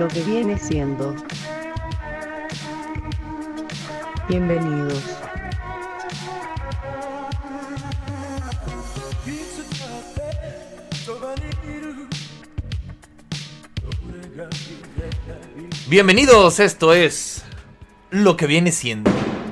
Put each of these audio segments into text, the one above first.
lo que viene siendo. Bienvenidos. Bienvenidos, esto es lo que viene siendo.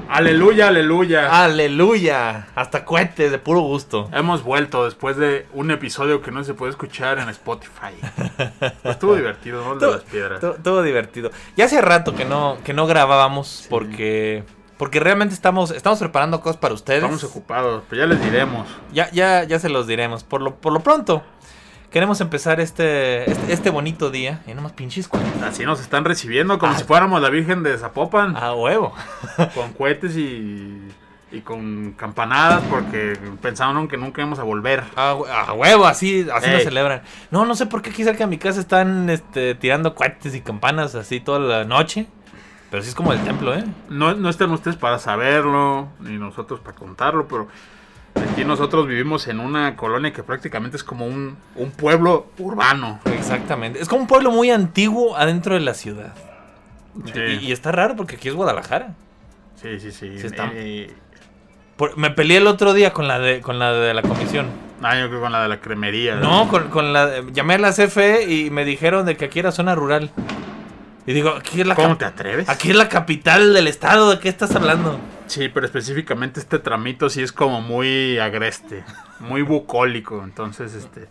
Aleluya, aleluya. Aleluya, hasta cohetes de puro gusto. Hemos vuelto después de un episodio que no se puede escuchar en Spotify. Estuvo divertido, ¿no? El de las piedras. Todo, todo divertido. Ya hace rato que no, que no grabábamos porque, porque realmente estamos, estamos preparando cosas para ustedes. Estamos ocupados, pero ya les diremos. Ya, ya, ya se los diremos. Por lo, por lo pronto, queremos empezar este, este, este bonito día. Y nomás pinches cohetes. Así nos están recibiendo como Ah. si fuéramos la Virgen de Zapopan. A huevo. Con cohetes y, y con campanadas porque pensaron que nunca íbamos a volver. A, hue- a huevo, así, así nos celebran. No, no sé por qué aquí cerca de mi casa están este, tirando cohetes y campanas así toda la noche. Pero sí es como el templo, ¿eh? No, no están ustedes para saberlo, ni nosotros para contarlo, pero aquí nosotros vivimos en una colonia que prácticamente es como un, un pueblo urbano. Exactamente. Es como un pueblo muy antiguo adentro de la ciudad. Sí. Y, y está raro porque aquí es Guadalajara. Sí, sí, sí. Está. Eh, Por- me peleé el otro día con la de, con la de la comisión. ah, yo creo con la de la cremería. No, con, con la... Llamé a la CFE y me dijeron de que aquí era zona rural. Y digo, aquí es la, ¿Cómo te atreves? aquí es la capital del estado. ¿De qué estás hablando? Sí, pero específicamente este tramito sí es como muy agreste, muy bucólico. Entonces, este.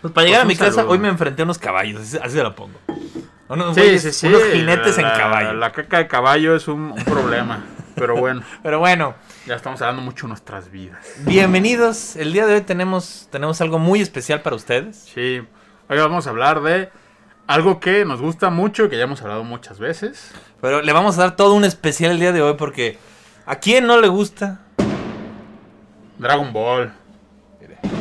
Pues para llegar Pues a mi casa saludo. hoy me enfrenté a unos caballos. Así, se lo pongo. Unos, Sí, güeyes- sí, sí. unos jinetes la, en caballo. La caca de caballo es un, un problema. Pero bueno, Pero bueno, ya estamos hablando mucho de nuestras vidas. bienvenidos. El día de hoy tenemos, tenemos algo muy especial para ustedes. Sí, hoy vamos a hablar de algo que nos gusta mucho, que ya hemos hablado muchas veces. Pero le vamos a dar todo un especial el día de hoy porque ¿a quién no le gusta? Dragon Ball.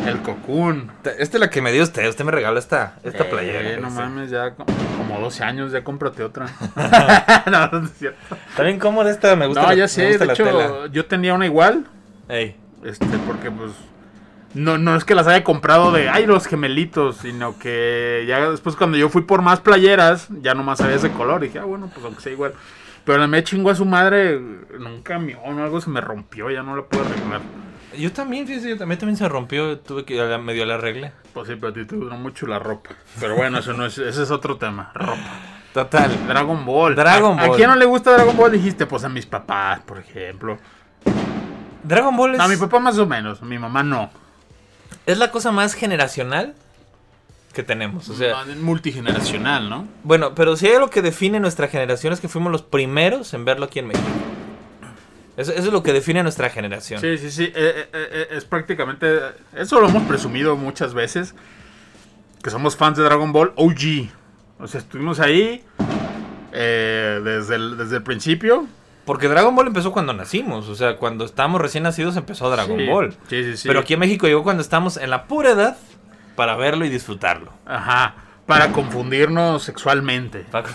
El Cocoon. Esta es la que me dio usted. Usted me regaló esta, esta Eh, playera. no mames, ya co- como 12 años, ya cómprate otra. no, no es cierto. Bien cómoda esta. Me gusta No, la, ya sé, de hecho, tela. yo tenía una igual. Ey. Este, porque pues. No, no es que las haya comprado de ay los gemelitos, sino que ya después cuando yo fui por más playeras, ya nomás había ese color. Y dije, ah, bueno, pues aunque sea igual. Pero la me chingó a su madre en un camión, algo se me rompió, ya no la puedo arreglar. Yo también, fíjese, yo también, también se rompió. Tuve que a la- medio la arregle. Pues sí, pero a ti te duró mucho la ropa. Pero bueno, eso no es, ese es otro tema. Ropa. Total. Dragon Ball. Dragon ¿A, ¿A Ball. quién no le gusta Dragon Ball? Dijiste, pues a mis papás, por ejemplo. Dragon Ball es, No, a mi papá más o menos, a mi mamá no. es la cosa más generacional que tenemos. O sea, No, multigeneracional, ¿no? bueno, pero si hay algo que define nuestra generación es que fuimos los primeros en verlo aquí en México. Eso, eso es lo que define nuestra generación. Sí, sí, sí. eh, eh, eh, es prácticamente. Eso lo hemos presumido muchas veces. Que somos fans de Dragon Ball OG. O sea, estuvimos ahí eh, desde, el, desde el principio. Porque Dragon Ball empezó cuando nacimos. O sea, cuando estábamos recién nacidos empezó Dragon Sí, Ball. Sí, sí, sí. Pero aquí en México llegó cuando estamos en la pura edad para verlo y disfrutarlo. Ajá. Para confundirnos sexualmente. Para,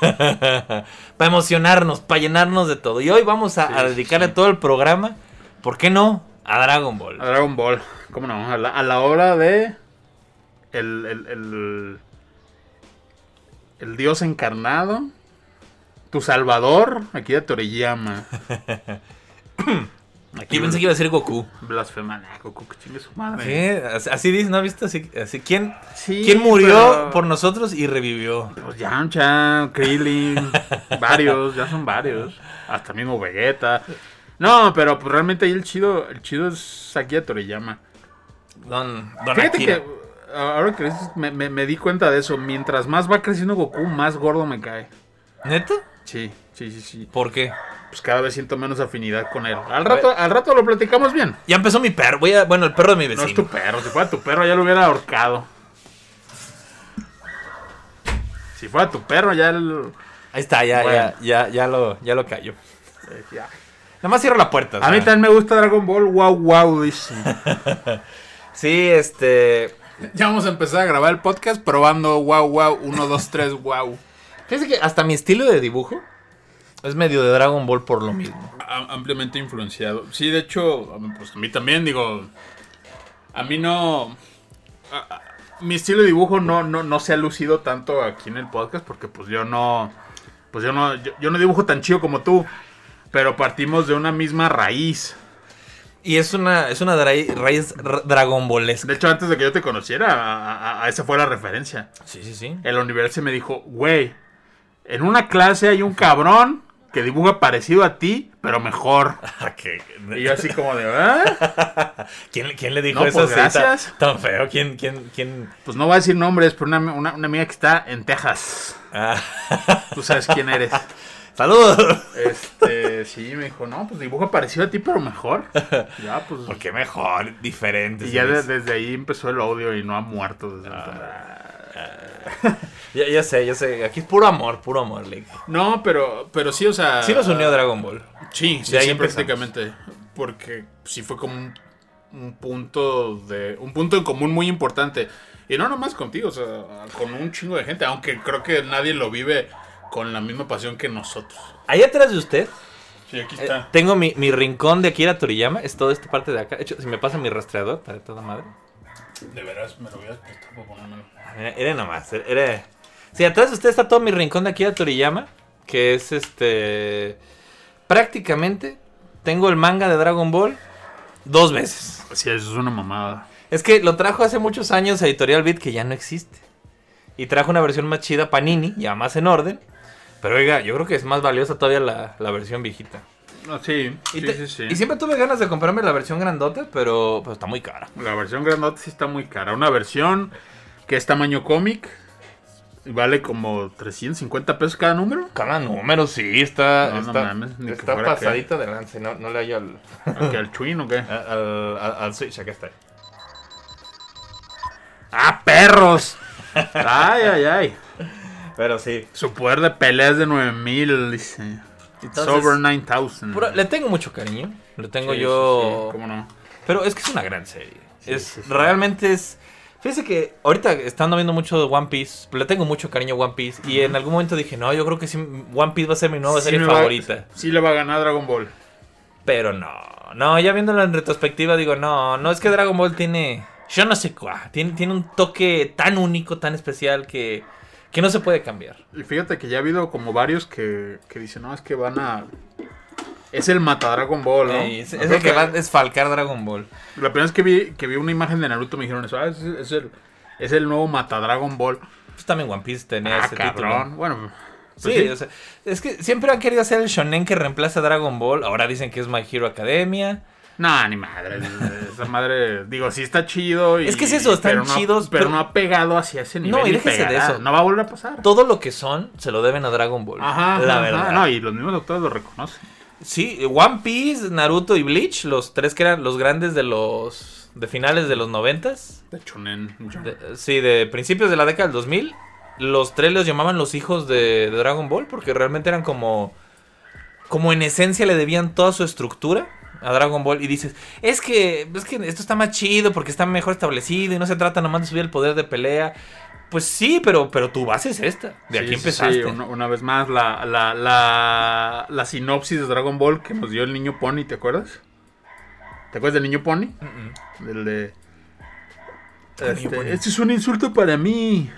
para emocionarnos, para llenarnos de todo. Y hoy vamos a, Sí, a sí, dedicarle sí. todo el programa, ¿por qué no? A Dragon Ball. A Dragon Ball. ¿Cómo no? A la, a la hora de. El, el, el, el dios encarnado. Tu salvador. Aquí de Toriyama. Aquí pensé que iba a decir Goku. Blasfema. Goku, que chingue su madre. Sí, así- dice, ¿no has visto? Así, así, ¿quién, Sí, ¿Quién murió pero- por nosotros y revivió? Pues Yamcha, Krillin, varios, ya son varios. Hasta mismo Vegeta. No, pero pues realmente ahí el chido, el chido es Akira Toriyama. Don, don Fíjate Akira. que ahora que me- me di cuenta de eso. Mientras más va creciendo Goku, más gordo me cae. ¿Neta? Sí, sí, sí, sí. ¿Por qué? Pues cada vez siento menos afinidad con él. Al rato, al rato lo platicamos bien. Ya empezó mi perro. Voy a, bueno, el perro de mi No vecino. es tu perro, si fuera tu perro ya lo hubiera ahorcado. Si fuera tu perro ya el... Ahí está, ya, Bueno. ya, ya, ya lo, ya lo cayó. eh, ya. Nada más cierro la puerta. A mí también me gusta Dragon Ball, wow, wow, dice. Sí, este. Ya vamos a empezar a grabar el podcast probando wow, wow, 1, 2, 3, wow. Fíjate que hasta mi estilo de dibujo es medio de Dragon Ball por lo mismo. Ampliamente influenciado. Sí, de hecho, pues a mí también, digo, a mí no... a- a- mi estilo de dibujo no, no, no se ha lucido tanto aquí en el podcast porque pues yo no, pues yo no, yo, yo no dibujo tan chido como tú, pero partimos de una misma raíz. Y es una, es una raíz ra- dragonbolesca. De hecho, antes de que yo te conociera, a, a- a esa fue la referencia. Sí, sí, sí. El universo me dijo, güey, en una clase hay un cabrón que dibuja parecido a ti, pero mejor. Y yo así como de, ¿ah? ¿Quién, quién le dijo No, eso pues, tan- gracias. Tan, feo? ¿Quién, quién, quién? Pues no voy a decir nombres, pero una, una, una amiga que está en Texas. Ah. Tú sabes quién eres. ¡Saludos! Este, sí, me dijo, no, pues dibuja parecido a ti, pero mejor. Ya, pues. ¿Por qué mejor? Diferente. Y ya desde ahí empezó el odio y no ha muerto desde entonces. ya, ya sé, ya sé. Aquí es puro amor, puro amor, Link. No, pero, pero sí, o sea. Sí nos unió Dragon Ball. Sí, sí, sí, prácticamente. Porque sí fue como un, un punto de. un punto en común muy importante. Y no nomás contigo, o sea, con un chingo de gente. Aunque creo que nadie lo vive con la misma pasión que nosotros. Ahí atrás de usted Sí, aquí eh, tengo mi, mi rincón de Akira Toriyama. Es toda esta parte de acá. De hecho, si me pasa mi rastreador, para toda madre. De veras, me lo a prestar para ponérmelo. Era, era nomás, era-. Sí, atrás de usted está todo mi rincón de Akira Toriyama, que es este... Prácticamente tengo el manga de Dragon Ball dos veces. Sí, eso es una mamada. Es que lo trajo hace muchos años a Editorial Beat, que ya no existe. Y trajo una versión más chida, Panini, ya más en orden. Pero oiga, yo creo que es más valiosa todavía la, la versión viejita. No, sí, Y, sí, te- sí, sí. y siempre tuve ganas de comprarme la versión grandota, pero pues, está muy cara. La versión grandota sí está muy cara. Una versión que es tamaño cómic y vale como 350 pesos cada número. Cada número sí está, No, no está, mames, ni que está de lance, no, no le hallo al, ¿Aquí al Chuin o qué? al, al- al Switch, acá está. ¡Ah, perros! Ay, ay, ay. Pero sí. Su poder de pelea es de 9000, dice. Entonces, over 9000. pura- le tengo mucho cariño, le tengo Sí, yo... sí, ¿Cómo no? Pero es que es una gran serie. Sí, es. Realmente es... Fíjese que ahorita estando viendo mucho de One Piece, le tengo mucho cariño a One Piece. Y en algún momento dije, no, yo creo que One Piece va a ser mi nueva Sí serie va- favorita. sí le va a ganar Dragon Ball. Pero no, no, ya viéndolo en retrospectiva digo, no, no es que Dragon Ball tiene, yo no sé cuál, tiene, tiene un toque tan único, tan especial que, que no se puede cambiar. Y fíjate que ya ha habido como varios que, que dicen, no, es que van a... Es el mata Dragon Ball, ¿no? Ey, es, el que va a desfalcar Dragon Ball. La primera vez que vi, que vi una imagen de Naruto me dijeron eso, ah, es, es el, es el nuevo mata Dragon Ball. Pues también One Piece tenía Ah, ese cabrón. título. Bueno, Sí, pues sí. o sea, es que siempre han querido hacer el shonen que reemplaza a Dragon Ball. Ahora dicen que es My Hero Academia. No, ni madre. Esa madre, digo, sí está chido. Y, Es que es eso, están pero no- chidos, Pero, pero- no ha pegado hacia ese nivel. No, y déjese de eso. No va a volver a pasar. Todo lo que son se lo deben a Dragon Ball. Ajá, la ajá, verdad. No, y los mismos doctores lo reconocen. Sí, One Piece, Naruto y Bleach, los tres que eran los grandes de los de finales de los noventas, De Chunen. de- sí, de principios de la década del 2000, los tres los llamaban los hijos de, de Dragon Ball porque realmente eran como como en esencia le debían toda su estructura a Dragon Ball y dices, es que es que esto está más chido porque está mejor establecido y no se trata nomás de subir el poder de pelea. Pues sí, pero pero tu base es esta. De Sí, aquí empezaste. sí, una, una vez más, la, la, la, la sinopsis de Dragon Ball que nos dio el niño Pony, ¿te acuerdas? ¿Te acuerdas del niño Pony? Del de. Este, Pony. este es un insulto para mí.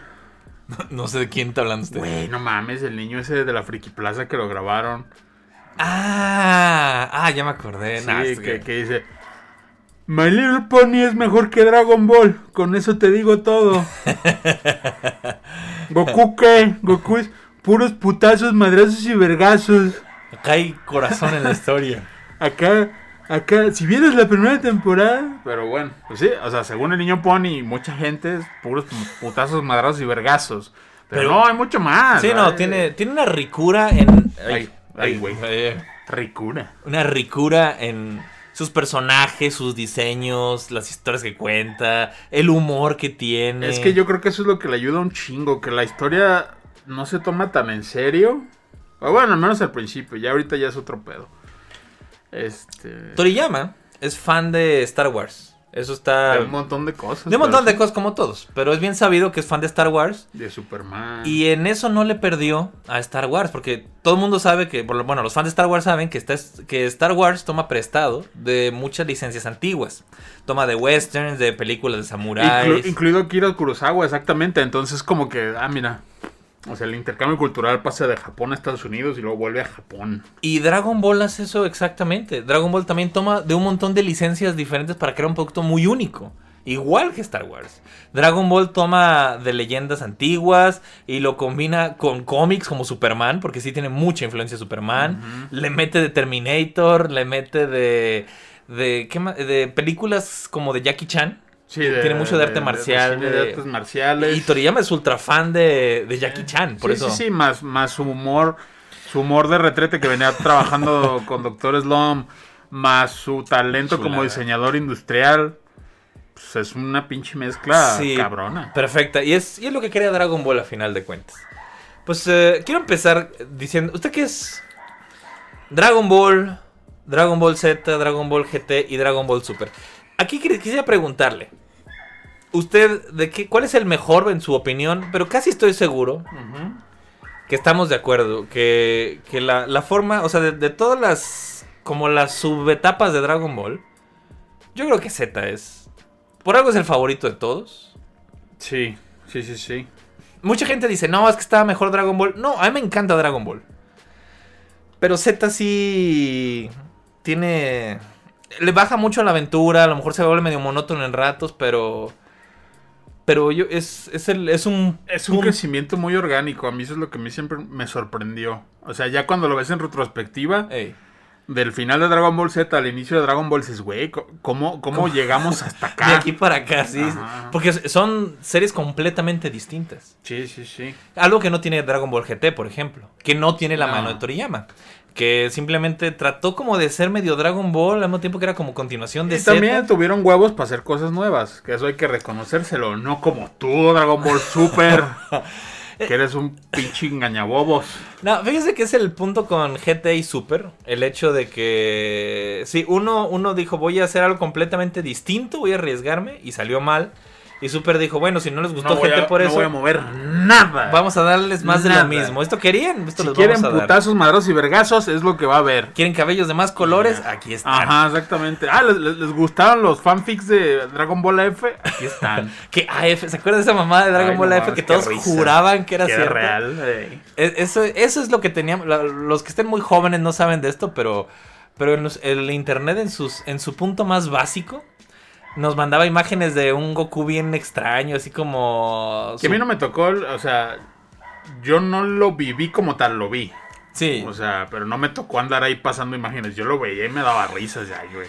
No sé de quién está hablando usted. Güey, no mames, el niño ese de la Friki Plaza que lo grabaron. Ah, ah, ya me acordé. Sí, Nah, es que, que- que dice. My Little Pony es mejor que Dragon Ball. Con eso te digo todo. Goku qué? Goku es puros putazos, madrazos y vergazos. Acá hay corazón en la historia. Acá, acá, si vienes la primera temporada. Pero bueno, pues sí, o sea, según el niño Pony, mucha gente es puros putazos, madrazos y vergazos. Pero, Pero- no, hay mucho más. Sí, no, tiene, tiene una ricura en. Ay, ay, güey. Ricura. Una ricura en sus personajes, sus diseños, las historias que cuenta, el humor que tiene. Es que yo creo que eso es lo que le ayuda un chingo, que la historia no se toma tan en serio. O bueno, al menos al principio, ya ahorita ya es otro pedo. Este. Toriyama es fan de Star Wars. Eso está... De un montón de cosas. De un montón de cosas como todos. Pero es bien sabido que es fan de Star Wars. De Superman. Y en eso no le perdió a Star Wars, porque todo el mundo sabe que, bueno, los fans de Star Wars saben que, está, que Star Wars toma prestado de muchas licencias antiguas. Toma de westerns, de películas de samuráis. Inclu- incluido Akira Kurosawa, exactamente. Entonces, como que, ah, mira. O sea, el intercambio cultural pasa de Japón a Estados Unidos y luego vuelve a Japón. Y Dragon Ball hace eso exactamente. Dragon Ball también toma de un montón de licencias diferentes para crear un producto muy único. Igual que Star Wars. Dragon Ball toma de leyendas antiguas y lo combina con cómics como Superman, porque sí tiene mucha influencia Superman. Le mete de Terminator, le mete de. de, ¿qué más? de películas como de Jackie Chan. Sí, Tiene mucho de arte marcial, de, de- artes marciales. Y Toriyama es ultra fan de, de Jackie Chan, por sí, eso. Sí, sí, más, más su humor. Su humor de retrete que venía trabajando con Doctor Slum. Más su talento como diseñador industrial. Pues es una pinche mezcla Sí, cabrona. Perfecta. Y es, y es lo que quería Dragon Ball a final de cuentas. Pues eh, quiero empezar diciendo, ¿usted qué es? Dragon Ball, Dragon Ball Z, Dragon Ball GT y Dragon Ball Super. Aquí quis- quisiera preguntarle, ¿usted de qué, cuál es el mejor en su opinión? Pero casi estoy seguro que estamos de acuerdo, que, que la, la forma, o sea, de, de todas las, como las subetapas de Dragon Ball, yo creo que Z es, por algo es el favorito de todos. Sí, sí, sí, sí. Mucha gente dice, no, es que estaba mejor Dragon Ball. No, a mí me encanta Dragon Ball. Pero Z sí tiene... Le baja mucho la aventura, a lo mejor se vuelve medio monótono en ratos, pero... Pero yo, es, es, el, es un... Es un crecimiento muy orgánico. A mí eso es lo que a mí siempre me sorprendió. O sea, ya cuando lo ves en retrospectiva, Ey. del final de Dragon Ball Z al inicio de Dragon Ball, dices, güey, ¿cómo, cómo llegamos hasta De acá? aquí para acá, sí. Ajá. Porque son series completamente distintas. Sí, sí, sí. Algo que no tiene Dragon Ball GT, por ejemplo. Que no tiene la No. mano de Toriyama. Que simplemente trató como de ser medio Dragon Ball al mismo tiempo que era como continuación de Y también tuvieron huevos para hacer cosas nuevas. Que eso hay que reconocérselo. No como tú, Dragon Ball Super. que eres un pinche engañabobos. No, fíjese que es el punto con GT y Super. El hecho de que. Sí, uno, uno dijo, voy a hacer algo completamente distinto, voy a arriesgarme. Y salió mal. Y Super dijo, bueno, si no les gustó No a, por no eso, voy a mover nada. vamos a darles más de lo mismo. Esto querían, esto si les quieren vamos a dar. putazos, madrazos y vergazos, es lo que va a haber. ¿Quieren cabellos de más colores? Aquí están. Ajá, exactamente. Ah, ¿les, les- les gustaron los fanfics de Dragon Ball F? Aquí están. Que AF, ¿se acuerdan de esa mamá de Dragon Ay, Ball no F que todos risa. juraban que era cierto? real. eh. E- Eso, eso es lo que teníamos. Los que estén muy jóvenes no saben de esto, pero, pero en los- el internet en, sus, en su punto más básico nos mandaba imágenes de un Goku bien extraño, así como. Que a mí no me tocó, o sea, yo no lo viví como tal, lo vi. Sí. O sea, pero no me tocó andar ahí pasando imágenes. Yo lo veía y me daba risas ya, güey.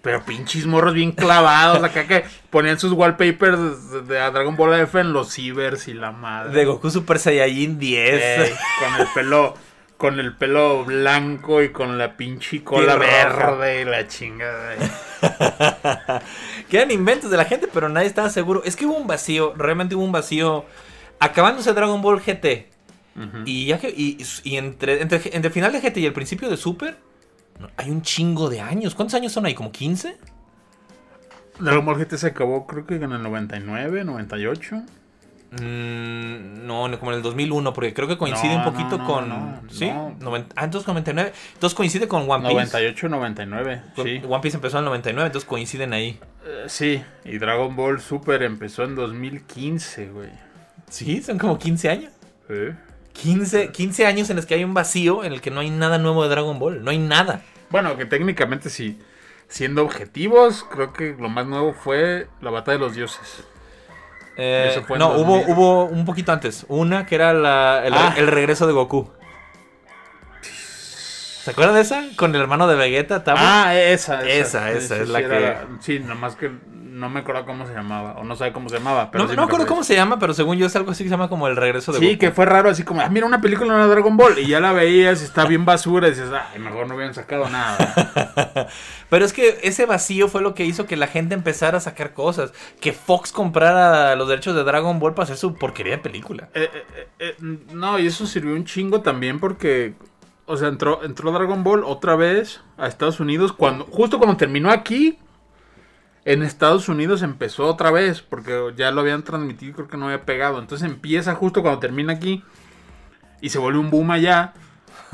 Pero pinches morros bien clavados acá que ponían sus wallpapers de, de Dragon Ball F en los cibers y la madre. de Goku Super Saiyajin 10. Ey, con el pelo con el pelo blanco y con la pinche cola verde y la chingada. que eran inventos de la gente, pero nadie estaba seguro. Es que hubo un vacío, realmente hubo un vacío. Acabándose Dragon Ball GT. Y ya que. Y, y entre, entre, entre el final de GT y el principio de Super. Hay un chingo de años. ¿Cuántos años son ahí? ¿Como 15? Dragon Ball GT se acabó creo que en el 99, 98. Mm, no, como en el 2001, porque creo que coincide No, un poquito no, no, con. ¿Sí? ah, entonces con 99. Entonces coincide con One Piece. 98, 99, sí. One Piece empezó en el 99, entonces coinciden ahí. Eh, sí, y Dragon Ball Super empezó en 2015, güey. Sí, son como 15 años. ¿Eh? 15, 15 años en los que hay un vacío en el que no hay nada nuevo de Dragon Ball. No hay nada. Bueno, que técnicamente sí, siendo objetivos, creo que lo más nuevo fue la Batalla de los Dioses. Eh, no, hubo, 2000. hubo un poquito antes. Una que era la- el, Ah. el regreso de Goku. ¿Se acuerdan de esa? Con el hermano de Vegeta, Tabo. Ah, esa, Esa, esa es la que- la- sí, nomás que no me acuerdo cómo se llamaba, o no sabe cómo se llamaba. Pero no sí no me acuerdo cómo se llama, pero según yo es algo así que se llama como el regreso de Sí, Goku. que fue raro, así como, ah, mira una película de Dragon Ball, y ya la veías, y está bien basura, y dices, ay, mejor no hubieran sacado nada. Pero es que ese vacío fue lo que hizo que la gente empezara a sacar cosas. Que Fox comprara los derechos de Dragon Ball para hacer su porquería de película. Eh, eh, eh, no, y eso sirvió un chingo también porque, o sea, entró, entró Dragon Ball otra vez a Estados Unidos, cuando justo cuando terminó aquí, En Estados Unidos empezó otra vez, porque ya lo habían transmitido y creo que no había pegado. Entonces empieza justo cuando termina aquí y se vuelve un boom allá.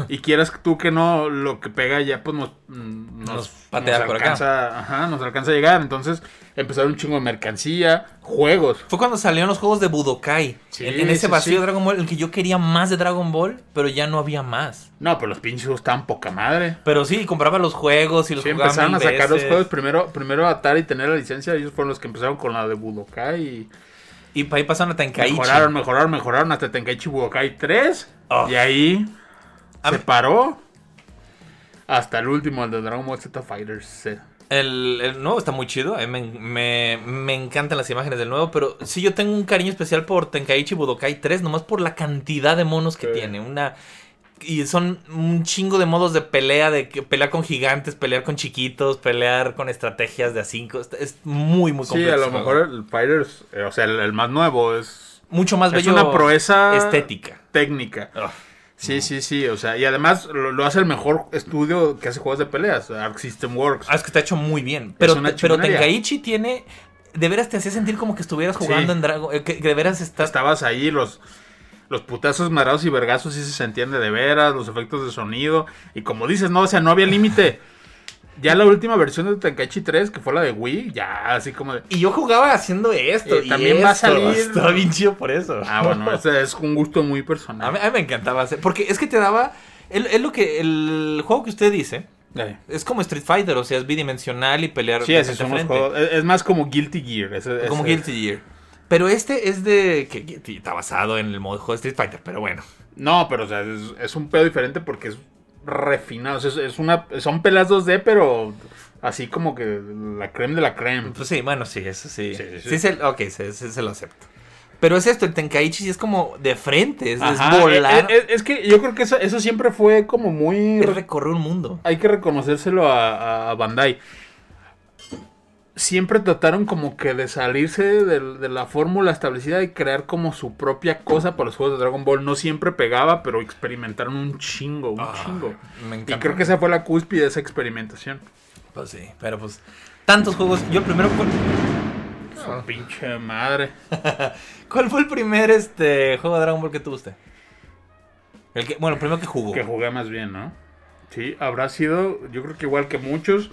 Y quieras tú que no, lo que pega ya pues nos, mm, nos, Nos patea por acá. alcanza, Ajá, nos alcanza a llegar. Entonces empezaron un chingo de mercancía, juegos. Fue cuando salieron los juegos de Budokai. Sí, en, en ese sí, vacío sí. de Dragon Ball, en que yo quería más de Dragon Ball, pero ya no había más. No, pero los pinches juegos estaban poca madre. Pero sí, compraba los juegos y los Sí, jugaba empezaron a sacar los juegos. Primero, primero Atari tener la licencia. Ellos fueron los que empezaron con la de Budokai. Y Y ahí pasaron a Tenkaichi. mejoraron, mejoraron, mejoraron hasta Tenkaichi Budokai 3. Oh. Y ahí A se paró. Hasta el último, el de Dragon Ball Z Fighters. El, el nuevo está muy chido. Mí me, me- me encantan las imágenes del nuevo. Pero sí, yo tengo un cariño especial por Tenkaichi Budokai 3. Nomás por la cantidad de monos que Sí. tiene. Una. Y son un chingo de modos de pelea, de pelear con gigantes, pelear con chiquitos, pelear con estrategias de a 5. Es muy, muy Sí, complejo. a lo mejor el Fighters, eh, o sea, el, el más nuevo es, Mucho más es bello. una proeza estética. técnica. Ugh. Sí, sí, sí, o sea, y además lo, lo hace el mejor estudio que hace juegos de peleas, Arc System Works. Ah, es que está hecho muy bien. Pero, pero. Tenkaichi tiene. De veras te hacía sentir como que estuvieras jugando Sí. en Dragon. eh, Que, de veras estás. Estabas ahí, los, los putazos madrados y vergazos sí se sentían de, de veras, los efectos de sonido, y como dices, no, o sea, no había límite. Ya la última versión de Tenkaichi 3, que fue la de Wii, ya así como de... Y yo jugaba haciendo esto. Y Y también va a esto. salir- Estaba bien chido por eso. Ah, bueno, ese es un gusto muy A personal. mí, a mí me encantaba hacer. Porque es que te daba. Es es lo que. El juego que usted dice. Eh. Es como Street Fighter. O sea, es bidimensional y pelear. Sí. Es, es más como Guilty Gear. ese- Como Guilty Gear. Pero este es de. Que está basado en el modo de juego de Street Fighter. Pero bueno. No, pero o sea, es, es un pedo diferente porque es refinado. o sea, es, es una, son peleas 2D, pero así como que la creme de la creme. Pues sí, bueno, sí, eso sí. Sí, Sí, sí. se- ok, se, se- se lo acepto. Pero es esto, el Tenkaichi sí es como de frente, es, volar, eh, eh, es que yo creo que eso, eso siempre fue como muy... recorrer un mundo. Hay que reconocérselo a, a Bandai. Siempre trataron como que de salirse de, de la fórmula establecida y crear como su propia cosa para los juegos de Dragon Ball. No siempre pegaba, pero experimentaron un chingo, un Ah, chingo. Me Y creo que esa fue la cúspide de esa experimentación. Pues sí, pero pues tantos juegos. Yo el primero ¿cuál, Su pinche madre. cuál fue el primer este juego de Dragon Ball que tuvo usted? El que, bueno, el primero que jugó. Que jugué más bien, ¿no? Sí, habrá sido, yo creo que igual que muchos,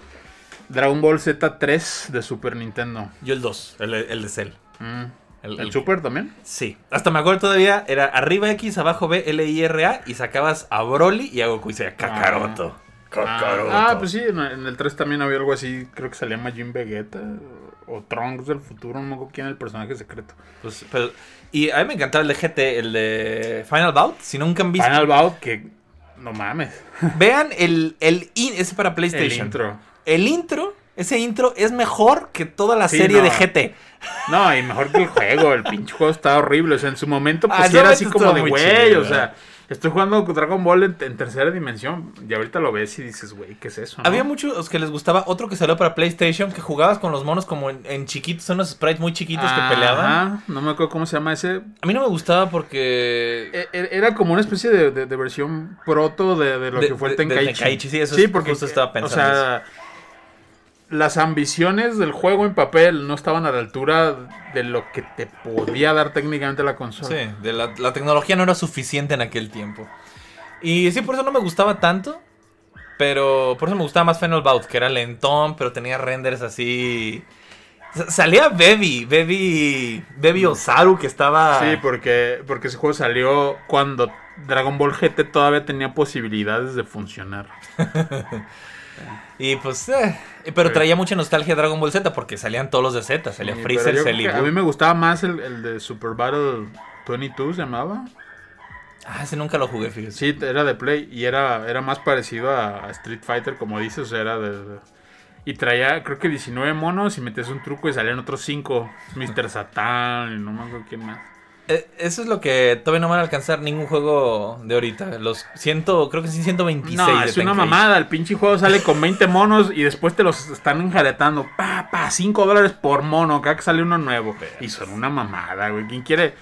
Dragon Ball Z3 de Super Nintendo. Yo el 2, el, el de Cell. Mm. El- ¿El, el- Super también? Sí, hasta me acuerdo todavía, era arriba X, abajo B, L, I, R, A, y sacabas a Broly y a Goku y decía Kakaroto. Kakaroto. Ah, ah, pues sí, en, el 3 también había algo así, creo que salía Majin Vegeta o, o Trunks del futuro, no me acuerdo quién era el personaje secreto. Pues, pero- y a mí me encantaba el de GT, el de Final Bout. Si nunca han visto, Final Bout, que no mames. vean el, el in, ese para PlayStation. El intro. El intro, ese intro es mejor que toda la Sí, serie no. de GT. No, y mejor que el juego, el pinche juego estaba horrible. O sea, en su momento, Ah, pues en sí era así como de güey. O sea, estoy jugando Dragon Ball en, en tercera dimensión. Y ahorita lo ves y dices, güey, ¿qué es eso? no? Había muchos que les gustaba otro que salió para PlayStation que jugabas con los monos como en, en chiquitos, son unos sprites muy chiquitos que peleaban. No me acuerdo cómo se llama ese. A mí no me gustaba porque E- e- Era como una especie de, de- de versión proto de, de lo De- que fue el Tenkaichi. Tenkaichi, sí, eso es- porque justo estaba O pensando sea, las ambiciones del juego en papel no estaban a la altura de lo que te podía dar técnicamente la consola. Sí, de la, la tecnología no era suficiente en aquel tiempo. Y sí, por eso no me gustaba tanto. Pero por eso me gustaba más Final Bout, que era lentón, pero tenía renders así. Salía Baby, Baby, Baby Osaru, que estaba. Sí, porque, porque ese juego salió cuando Dragon Ball GT todavía tenía posibilidades de funcionar. Y pues, eh, pero traía mucha nostalgia Dragon Ball Z, porque salían todos los de Z. Salía Sí, Freezer, que a mí me gustaba más el, el de Super Battle 22, se llamaba. Ah, ese nunca lo jugué, fíjese. Sí, era de Play y era, era más parecido a, a Street Fighter, como dices, o sea, era de, de- Y traía, creo que 19 monos y metías un truco y salían otros 5. Mr. Satan y no me acuerdo quién más. Eh, Eso es lo que todavía no van a alcanzar ningún juego de ahorita. Los ciento, creo que sí, 126. No, es una mamada. El pinche juego sale con 20 monos y después te los están enjaretando. Pa, pa, 5 dólares por mono. Cada que sale uno nuevo. Y son una mamada, güey. ¿Quién quiere?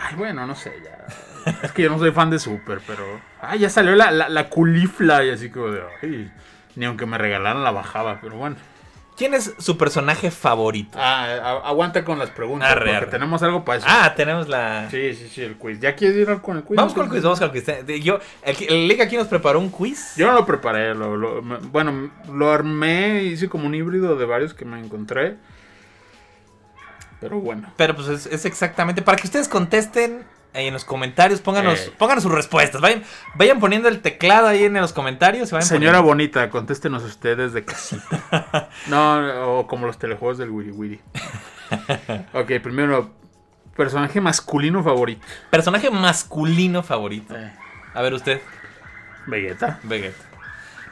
Ay, bueno, no sé, ya. Es que yo no soy fan de Super, pero. Ay, ya salió la, la, la culifla y así como de. Ay, ni aunque me regalaran la bajaba, pero bueno. ¿Quién es su personaje favorito? Ah, aguanta con las preguntas. Arre, porque arre. tenemos algo para eso. Ah, tenemos la. Sí, sí, sí, el quiz. ¿Ya quieres ir con el quiz? Vamos con el quiz, vamos con el quiz. De- Yo, el, el Liga aquí nos preparó un quiz. Yo no lo preparé. Lo, bueno, lo armé. Hice como un híbrido de varios que me encontré. Pero bueno. Pero pues es, es exactamente. Para que ustedes contesten ahí en los comentarios, pónganos, Eh. pónganos sus respuestas. Vayan, vayan poniendo el teclado ahí en los comentarios. y vayan Señora poniendo- bonita, contéstenos ustedes de casita. no, o como los telejuegos del Wiri Wiri. ok, primero, personaje masculino favorito. Personaje masculino favorito. Eh, A ver, usted. Vegeta. Vegeta.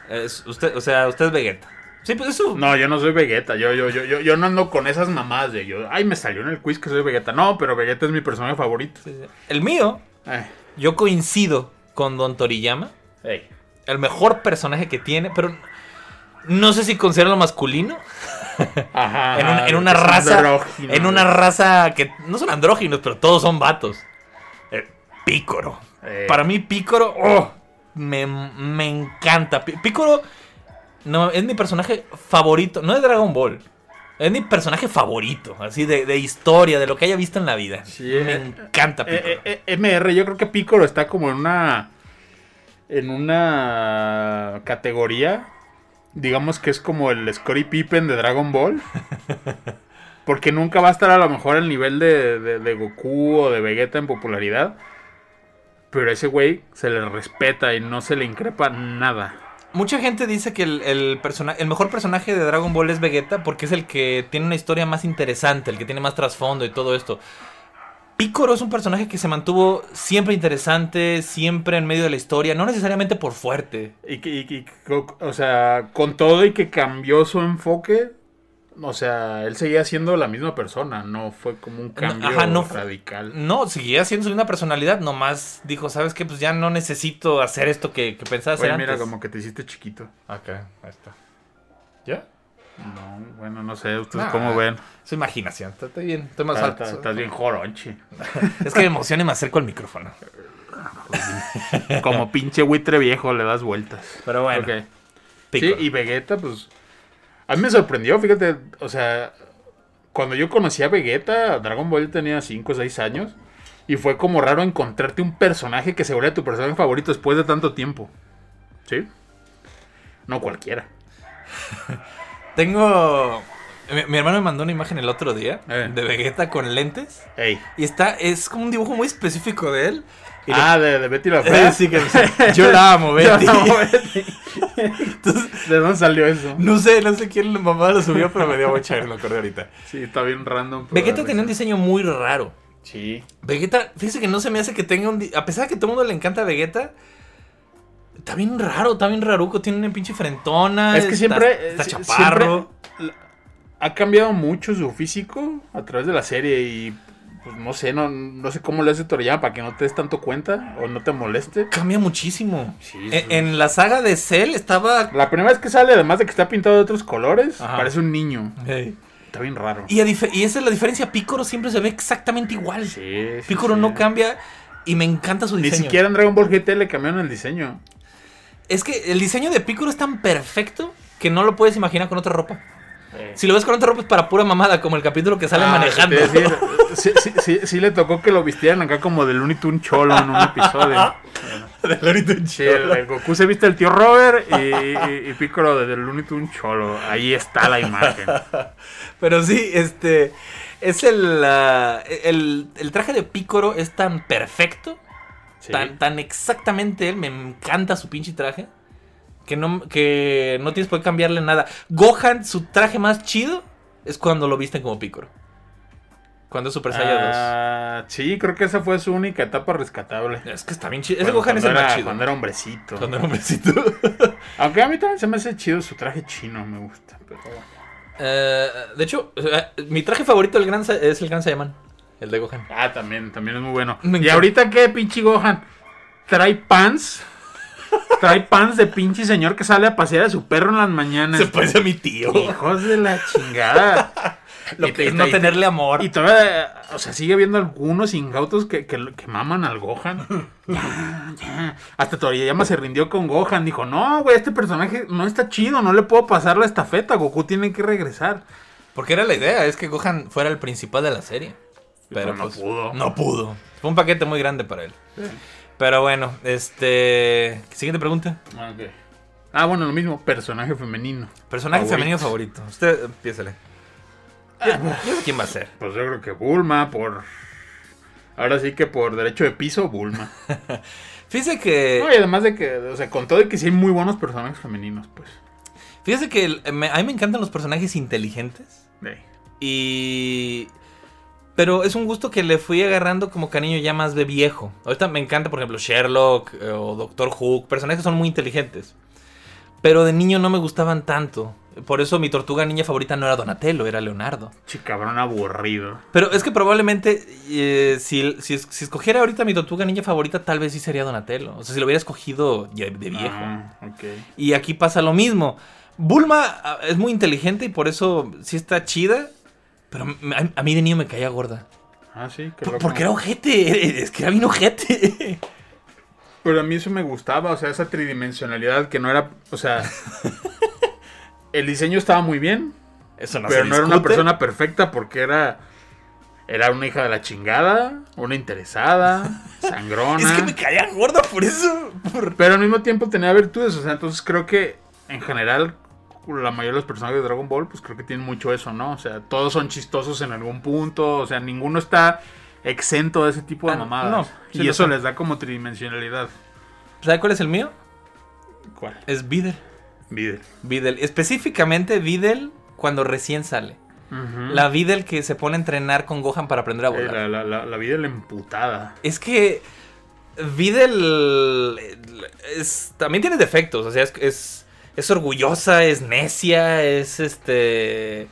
Es usted, o sea, usted es Vegeta. Sí, pues eso. No, yo no soy Vegeta. Yo, yo, yo, yo, yo no ando con esas mamás de yo. Ay, me salió en el quiz que soy Vegeta. No, pero Vegeta es mi personaje favorito. Sí, sí. El mío, Eh, yo coincido con Don Toriyama. ey. El mejor personaje que tiene, pero no sé si considerarlo masculino. Ajá. en, un- en que una raza. En una raza que no son andróginos, pero todos son vatos. El Pícoro. Eh, Para mí, Pícoro, oh, me, me encanta. Pí- Pícoro no, es mi personaje favorito. No de Dragon Ball. Es mi personaje favorito. Así de, de historia, de lo que haya visto en la vida. Sí, me eh, encanta. Eh, eh, eh, MR, yo creo que Piccolo está como en una. En una categoría. Digamos que es como el Scottie Pippen de Dragon Ball. Porque nunca va a estar a lo mejor al nivel de, de- de Goku o de Vegeta en popularidad. Pero a ese güey se le respeta y no se le increpa nada. Mucha gente dice que el, el, persona- el mejor personaje de Dragon Ball es Vegeta porque es el que tiene una historia más interesante, el que tiene más trasfondo y todo esto. Picoro es un personaje que se mantuvo siempre interesante, siempre en medio de la historia, no necesariamente por fuerte. Y que, o sea, con todo y que cambió su enfoque, o sea, él seguía siendo la misma persona, no fue como un cambio ajá, no radical. No, seguía siendo su misma personalidad, nomás dijo, ¿sabes qué? Pues ya no necesito hacer esto que, que pensaba hacer Oye, mira, antes. como que te hiciste chiquito. Acá, ahí está. ¿Ya? No, bueno, no sé, ustedes Nah, cómo ven. Su imaginación, está, está bien, estoy más Estás, alto. estás- estás bien joronchi. Es que me emociona y me acerco al micrófono. Como pinche buitre viejo le das vueltas. Pero bueno, Ok. Sí, y Vegeta, pues. A mí me sorprendió, fíjate. O sea, cuando yo conocí a Vegeta, Dragon Ball tenía 5 o 6 años. Y fue como raro encontrarte un personaje que se volviera tu personaje favorito después de tanto tiempo. ¿Sí? No cualquiera. Tengo. Mi, mi hermano me mandó una imagen el otro día Eh. de Vegeta con lentes. Ey. Y está, es como un dibujo muy específico de él. Ah, de, de Betty la Eh, Fea. sí, que yo la amo, Betty. Yo la amo, Betty. ¿De dónde salió eso? No sé, no sé quién mamá lo subió, pero me dio mucha me acordé ahorita. Sí, está bien random. Vegeta tenía un diseño muy raro. Sí. Vegeta, fíjese que no se me hace que tenga un... A pesar de que todo el mundo le encanta Vegeta, está bien raro, está bien raruco, tiene una pinche frentona. Es que está- siempre. Está eh, chaparro. siempre ha cambiado mucho su físico a través de la serie y. Pues no sé, no, no sé cómo le hace Toriyama para que no te des tanto cuenta o no te moleste. Cambia muchísimo. Sí, En, la saga de Cell estaba... La primera vez que sale, además de que está pintado de otros colores, Ajá. parece un niño. Hey. Está bien raro. Y, esa es la diferencia, Picoro siempre se ve exactamente igual. Sí, sí, Picoro sí. no cambia y me encanta su Ni diseño. siquiera en Dragon Ball GT le cambiaron el diseño. Es que el diseño de Picoro es tan perfecto que no lo puedes imaginar con otra ropa. Eh. Si lo ves con otra ropa es para pura mamada, como el capítulo que sale Ah, manejando. sí, sí, sí, sí le tocó que lo vistieran acá como de Looney Tunes Cholo en un episodio. De Looney Tunes el, el Goku se viste el tío Robert y, y, y Piccolo de Looney Tunes Cholo. Ahí está la imagen. Pero sí, este. Es el, ah, el. El traje de Picoro es tan perfecto. Tan, tan exactamente él. Me encanta su pinche traje. Que no, que no tienes por qué cambiarle nada. Gohan, su traje más chido. Es cuando lo visten como Picoro. Cuando es Super Saiyan Ah, sí, creo que esa fue su única etapa rescatable. 2. Es que está bien chido. Ese Gohan es el más chido. Cuando era hombrecito. Cuando era hombrecito. Aunque a mí también se me hace chido su traje chino, me gusta. Pero. Eh, de hecho, mi traje favorito del gran es el Gran Saiyaman. El de Gohan. Ah, también, también es muy bueno. ¿Y ahorita qué, pinche Gohan? ¿Trae pants? Trae pants de pinche señor que sale a pasear a su perro en las mañanas. Se parece a mi tío. Hijos de la chingada. Lo Y- que y- es no y- tenerle amor. Y todavía, o sea, sigue habiendo algunos incautos que, que, que maman al Gohan. Ya, ya. Hasta Toriyama se rindió con Gohan. Dijo, no, güey, este personaje no está chido, no le puedo pasar la estafeta. Goku tiene que regresar. Porque era la idea, es que Gohan fuera el principal de la serie. Pero Pero no pues, pudo. No pudo. Fue un paquete muy grande para él. Pero bueno, este. Siguiente pregunta. Ok. Ah, bueno, lo mismo, personaje femenino. Personaje Favorito. femenino favorito. Usted empiézale. Yo sé quién va a ser. Pues yo creo que Bulma, por... Ahora sí que por derecho de piso, Bulma. Fíjese que. No, y además de que, o sea, con todo y que sí hay muy buenos personajes femeninos, pues. Fíjese que el- me- a mí me encantan los personajes inteligentes. de- Y. Pero es un gusto que le fui agarrando como cariño ya más de viejo. Ahorita me encanta, por ejemplo, Sherlock eh, o Doctor Who. Personajes que son muy inteligentes. Pero de niño no me gustaban tanto. Por eso mi tortuga niña favorita no era Donatello, era Leonardo. Chicabrón aburrido. Pero es que probablemente eh, si, si, si escogiera ahorita mi tortuga niña favorita, tal vez sí sería Donatello. O sea, si lo hubiera escogido de viejo. Ah. Y aquí pasa lo mismo. Bulma ah, es muy inteligente y por eso sí está chida. Pero a, a mí de niño me caía gorda. Ah, sí, Por- loco. Porque era ojete. Es que era bien ojete. Pero a mí eso me gustaba, o sea, esa tridimensionalidad que no era, o sea, el diseño estaba muy bien, Eso no pero se no era una persona perfecta porque era era una hija de la chingada, una interesada, sangrona. Es que me caía gorda por eso. por- Pero al mismo tiempo tenía virtudes, o sea, entonces creo que en general la mayoría de los personajes de Dragon Ball, pues creo que tienen mucho eso, ¿no? O sea, todos son chistosos en algún punto, o sea, ninguno está exento de ese tipo de Ah, mamadas. no, sí y eso son. les da como tridimensionalidad. ¿Sabe cuál es el mío? ¿Cuál? Es Videl. Videl. Videl. Específicamente Videl cuando recién sale. La Videl que se pone a entrenar con Gohan para aprender a Eh, volar. la, la, la, la Videl emputada. Es que Videl eh, es, también tiene defectos. O sea, es, es, es orgullosa, es necia, es este.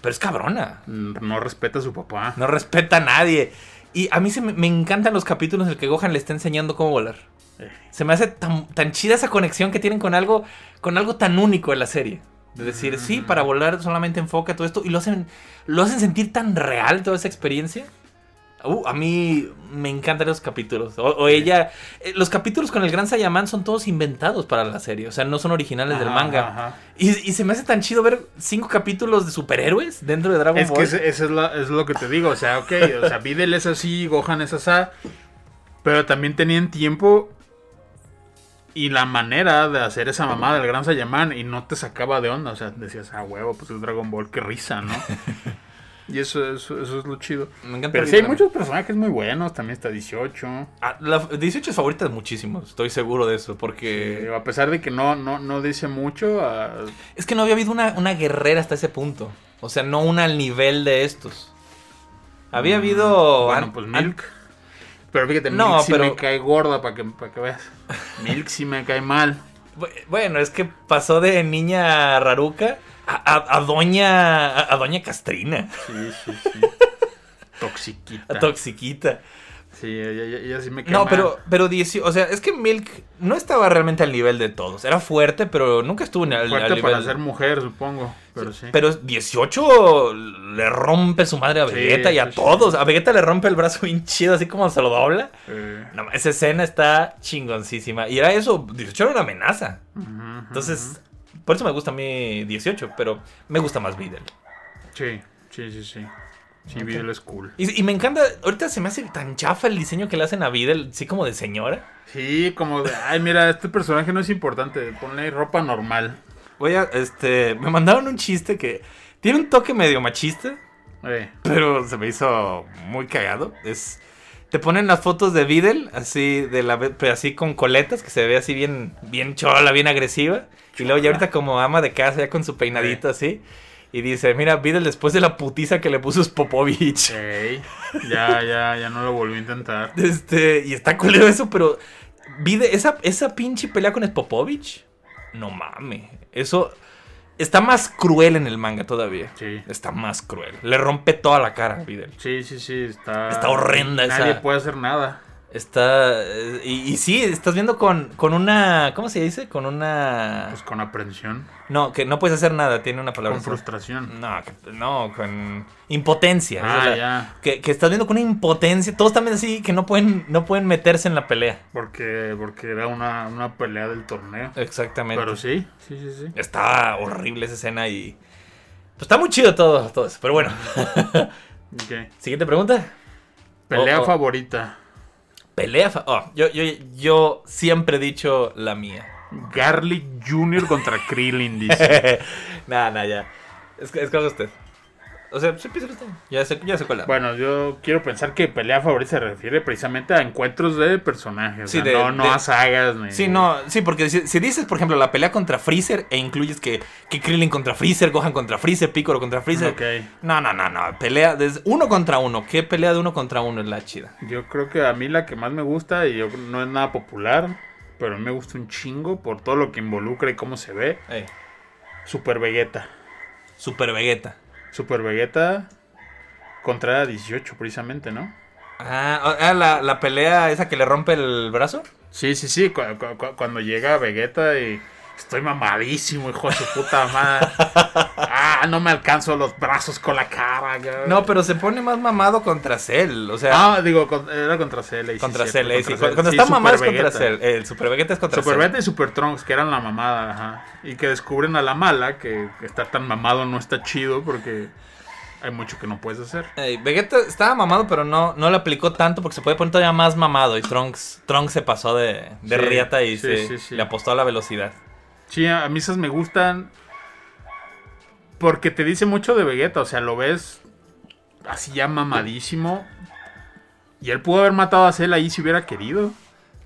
Pero es cabrona. No respeta a su papá. No respeta a nadie. Y a mí se me, me encantan los capítulos en el que Gohan le está enseñando cómo volar. Eh, Se me hace tan, tan chida esa conexión que tienen con algo, con algo tan único en la serie. De decir, sí, para volar solamente enfoca todo esto. Y lo hacen, lo hacen sentir tan real toda esa experiencia. Uh, a mí me encantan esos capítulos. O, o ella. eh, los capítulos con el Gran Saiyaman son todos inventados para la serie. O sea, no son originales del manga. ajá. Y, y se me hace tan chido ver cinco capítulos de superhéroes dentro de Dragon Es Ball. que ese- eso es, la- es lo que te digo. O sea, ok, o sea, Videl es así, Gohan es así. Pero también tenían tiempo y la manera de hacer esa mamada del Gran Saiyaman y no te sacaba de onda. O sea, decías, ah, huevo, pues es Dragon Ball, qué risa, ¿no? y eso, eso, eso es lo chido. Me encanta Pero sí, hay muchos personajes muy buenos. También está 18. Ah, la 18 es favorita de muchísimos, estoy seguro de eso, porque a pesar de que no, no, no dice mucho, ah, es que no había habido una, una guerrera hasta ese punto. O sea, no una al nivel de estos. Había habido... Bueno, an- pues an- Milk. Pero fíjate, No, Milk sí pero- me cae gorda para que, para que veas. Milk sí me cae mal. Bu- Bueno, es que pasó de niña raruca a, doña a, a doña Castrina, Sí, sí, sí. Toxiquita. a toxiquita. Sí, ella, ella- ella sí me cae No, pero pero 18, o sea, es que Milk no estaba realmente al nivel de todos. Era fuerte, pero nunca estuvo en el, al Fuerte nivel. para ser mujer, supongo. Pero sí. Pero 18 le rompe su madre a Sí, Vegeta y a sí, todos. A Vegeta le rompe el brazo bien chido, así como se lo dobla. No, esa escena está chingoncísima. Y era eso, 18 era una amenaza. Entonces, por eso me gusta a mí 18, pero me gusta más Videl. Sí, sí, sí, sí. Sí, Videl es cool. Y, y me encanta, ahorita se me hace tan chafa el diseño que le hacen a Videl, así como de señora. Sí, como de, ay, mira, este personaje no es importante. Ponle ropa normal. Voy a, este, me mandaron un chiste que tiene un toque medio machista, Eh, pero se me hizo muy cagado. Es, te ponen las fotos de Videl, así, de la, pero así con coletas, que se ve así bien, bien chola, bien agresiva. Y luego ya ahorita como ama de casa, ya con su peinadito así. Y dice, mira, Videl después de la putiza que le puso Popovich. ey, ya, ya, ya no lo volví a intentar. Este, y está culero eso, pero Videl, esa, esa pinche pelea con Popovich, no mames. Eso está más cruel en el manga todavía. Sí. Está más cruel. Le rompe toda la cara a Videl. Sí, sí, sí, está... Está horrenda Nadie esa- puede hacer nada. Está. eh, Y, y sí, estás viendo con, con una. ¿Cómo se dice? Con una. Pues con aprensión, No, que no puedes hacer nada, tiene una palabra. con frustración. No, que- no, con impotencia. Ah, o sea, ya. Que, que estás viendo con una impotencia. Todos también así que no pueden, no pueden meterse en la pelea. Porque, porque era una, una pelea del torneo. Exactamente. Pero sí, sí, sí, sí. Está horrible esa escena y. Pues está muy chido todo, todo eso. Pero bueno. Siguiente pregunta. Pelea Oh, oh. favorita. Pelea. fa- oh, yo, yo, yo siempre he dicho la mía. Garlic Jr. contra Krillin, dice. Nada, nada, ya. Es, es cosa de usted. O sea, sí, piensa usted. Ya sé, ya sé cuál es. Bueno, yo quiero pensar que pelea favorita se refiere precisamente a encuentros de personajes. Sí, o sea, de- no, no de- a sagas. Ni... Sí, no, sí, porque si, si dices, por ejemplo, la pelea contra Freezer e incluyes que, que Krillin contra Freezer, Gohan contra Freezer, Piccolo contra Freezer. Ok. No, no, no, no. Pelea desde uno contra uno. ¿Qué pelea de uno contra uno es la chida? Yo creo que a mí la que más me gusta, y yo no es nada popular, pero a mí me gusta un chingo por todo lo que involucra y cómo se ve. Ey, Super Vegeta. Super Vegeta. Super Vegeta contra 18, precisamente, ¿no? Ah, ah, la, la pelea esa que le rompe el brazo. Sí, sí, sí. cu- cu- cu- cuando llega Vegeta y estoy mamadísimo, hijo de su puta madre. Ah, no me alcanzo los brazos con la cara. güey. No, pero se pone más mamado contra Cell. O sea, Ah, digo, era contra Cell. contra Cell. sí. Cuando Sí, está mamado es contra. Cell. El Super Vegeta es contra Super Cell. Vegeta y Super Trunks, que eran la mamada, ajá. Y que descubren a la mala, que estar tan mamado no está chido porque hay mucho que no puedes hacer. Vegeta estaba mamado, pero no, no le aplicó tanto porque se puede poner todavía más mamado. Y Trunks, Trunks se pasó de, de Sí, riata y sí, se, sí. le apostó a la velocidad. Sí, a mí esas me gustan porque te dice mucho de Vegeta, o sea, lo ves así ya mamadísimo. Y él pudo haber matado a Cell ahí si hubiera querido,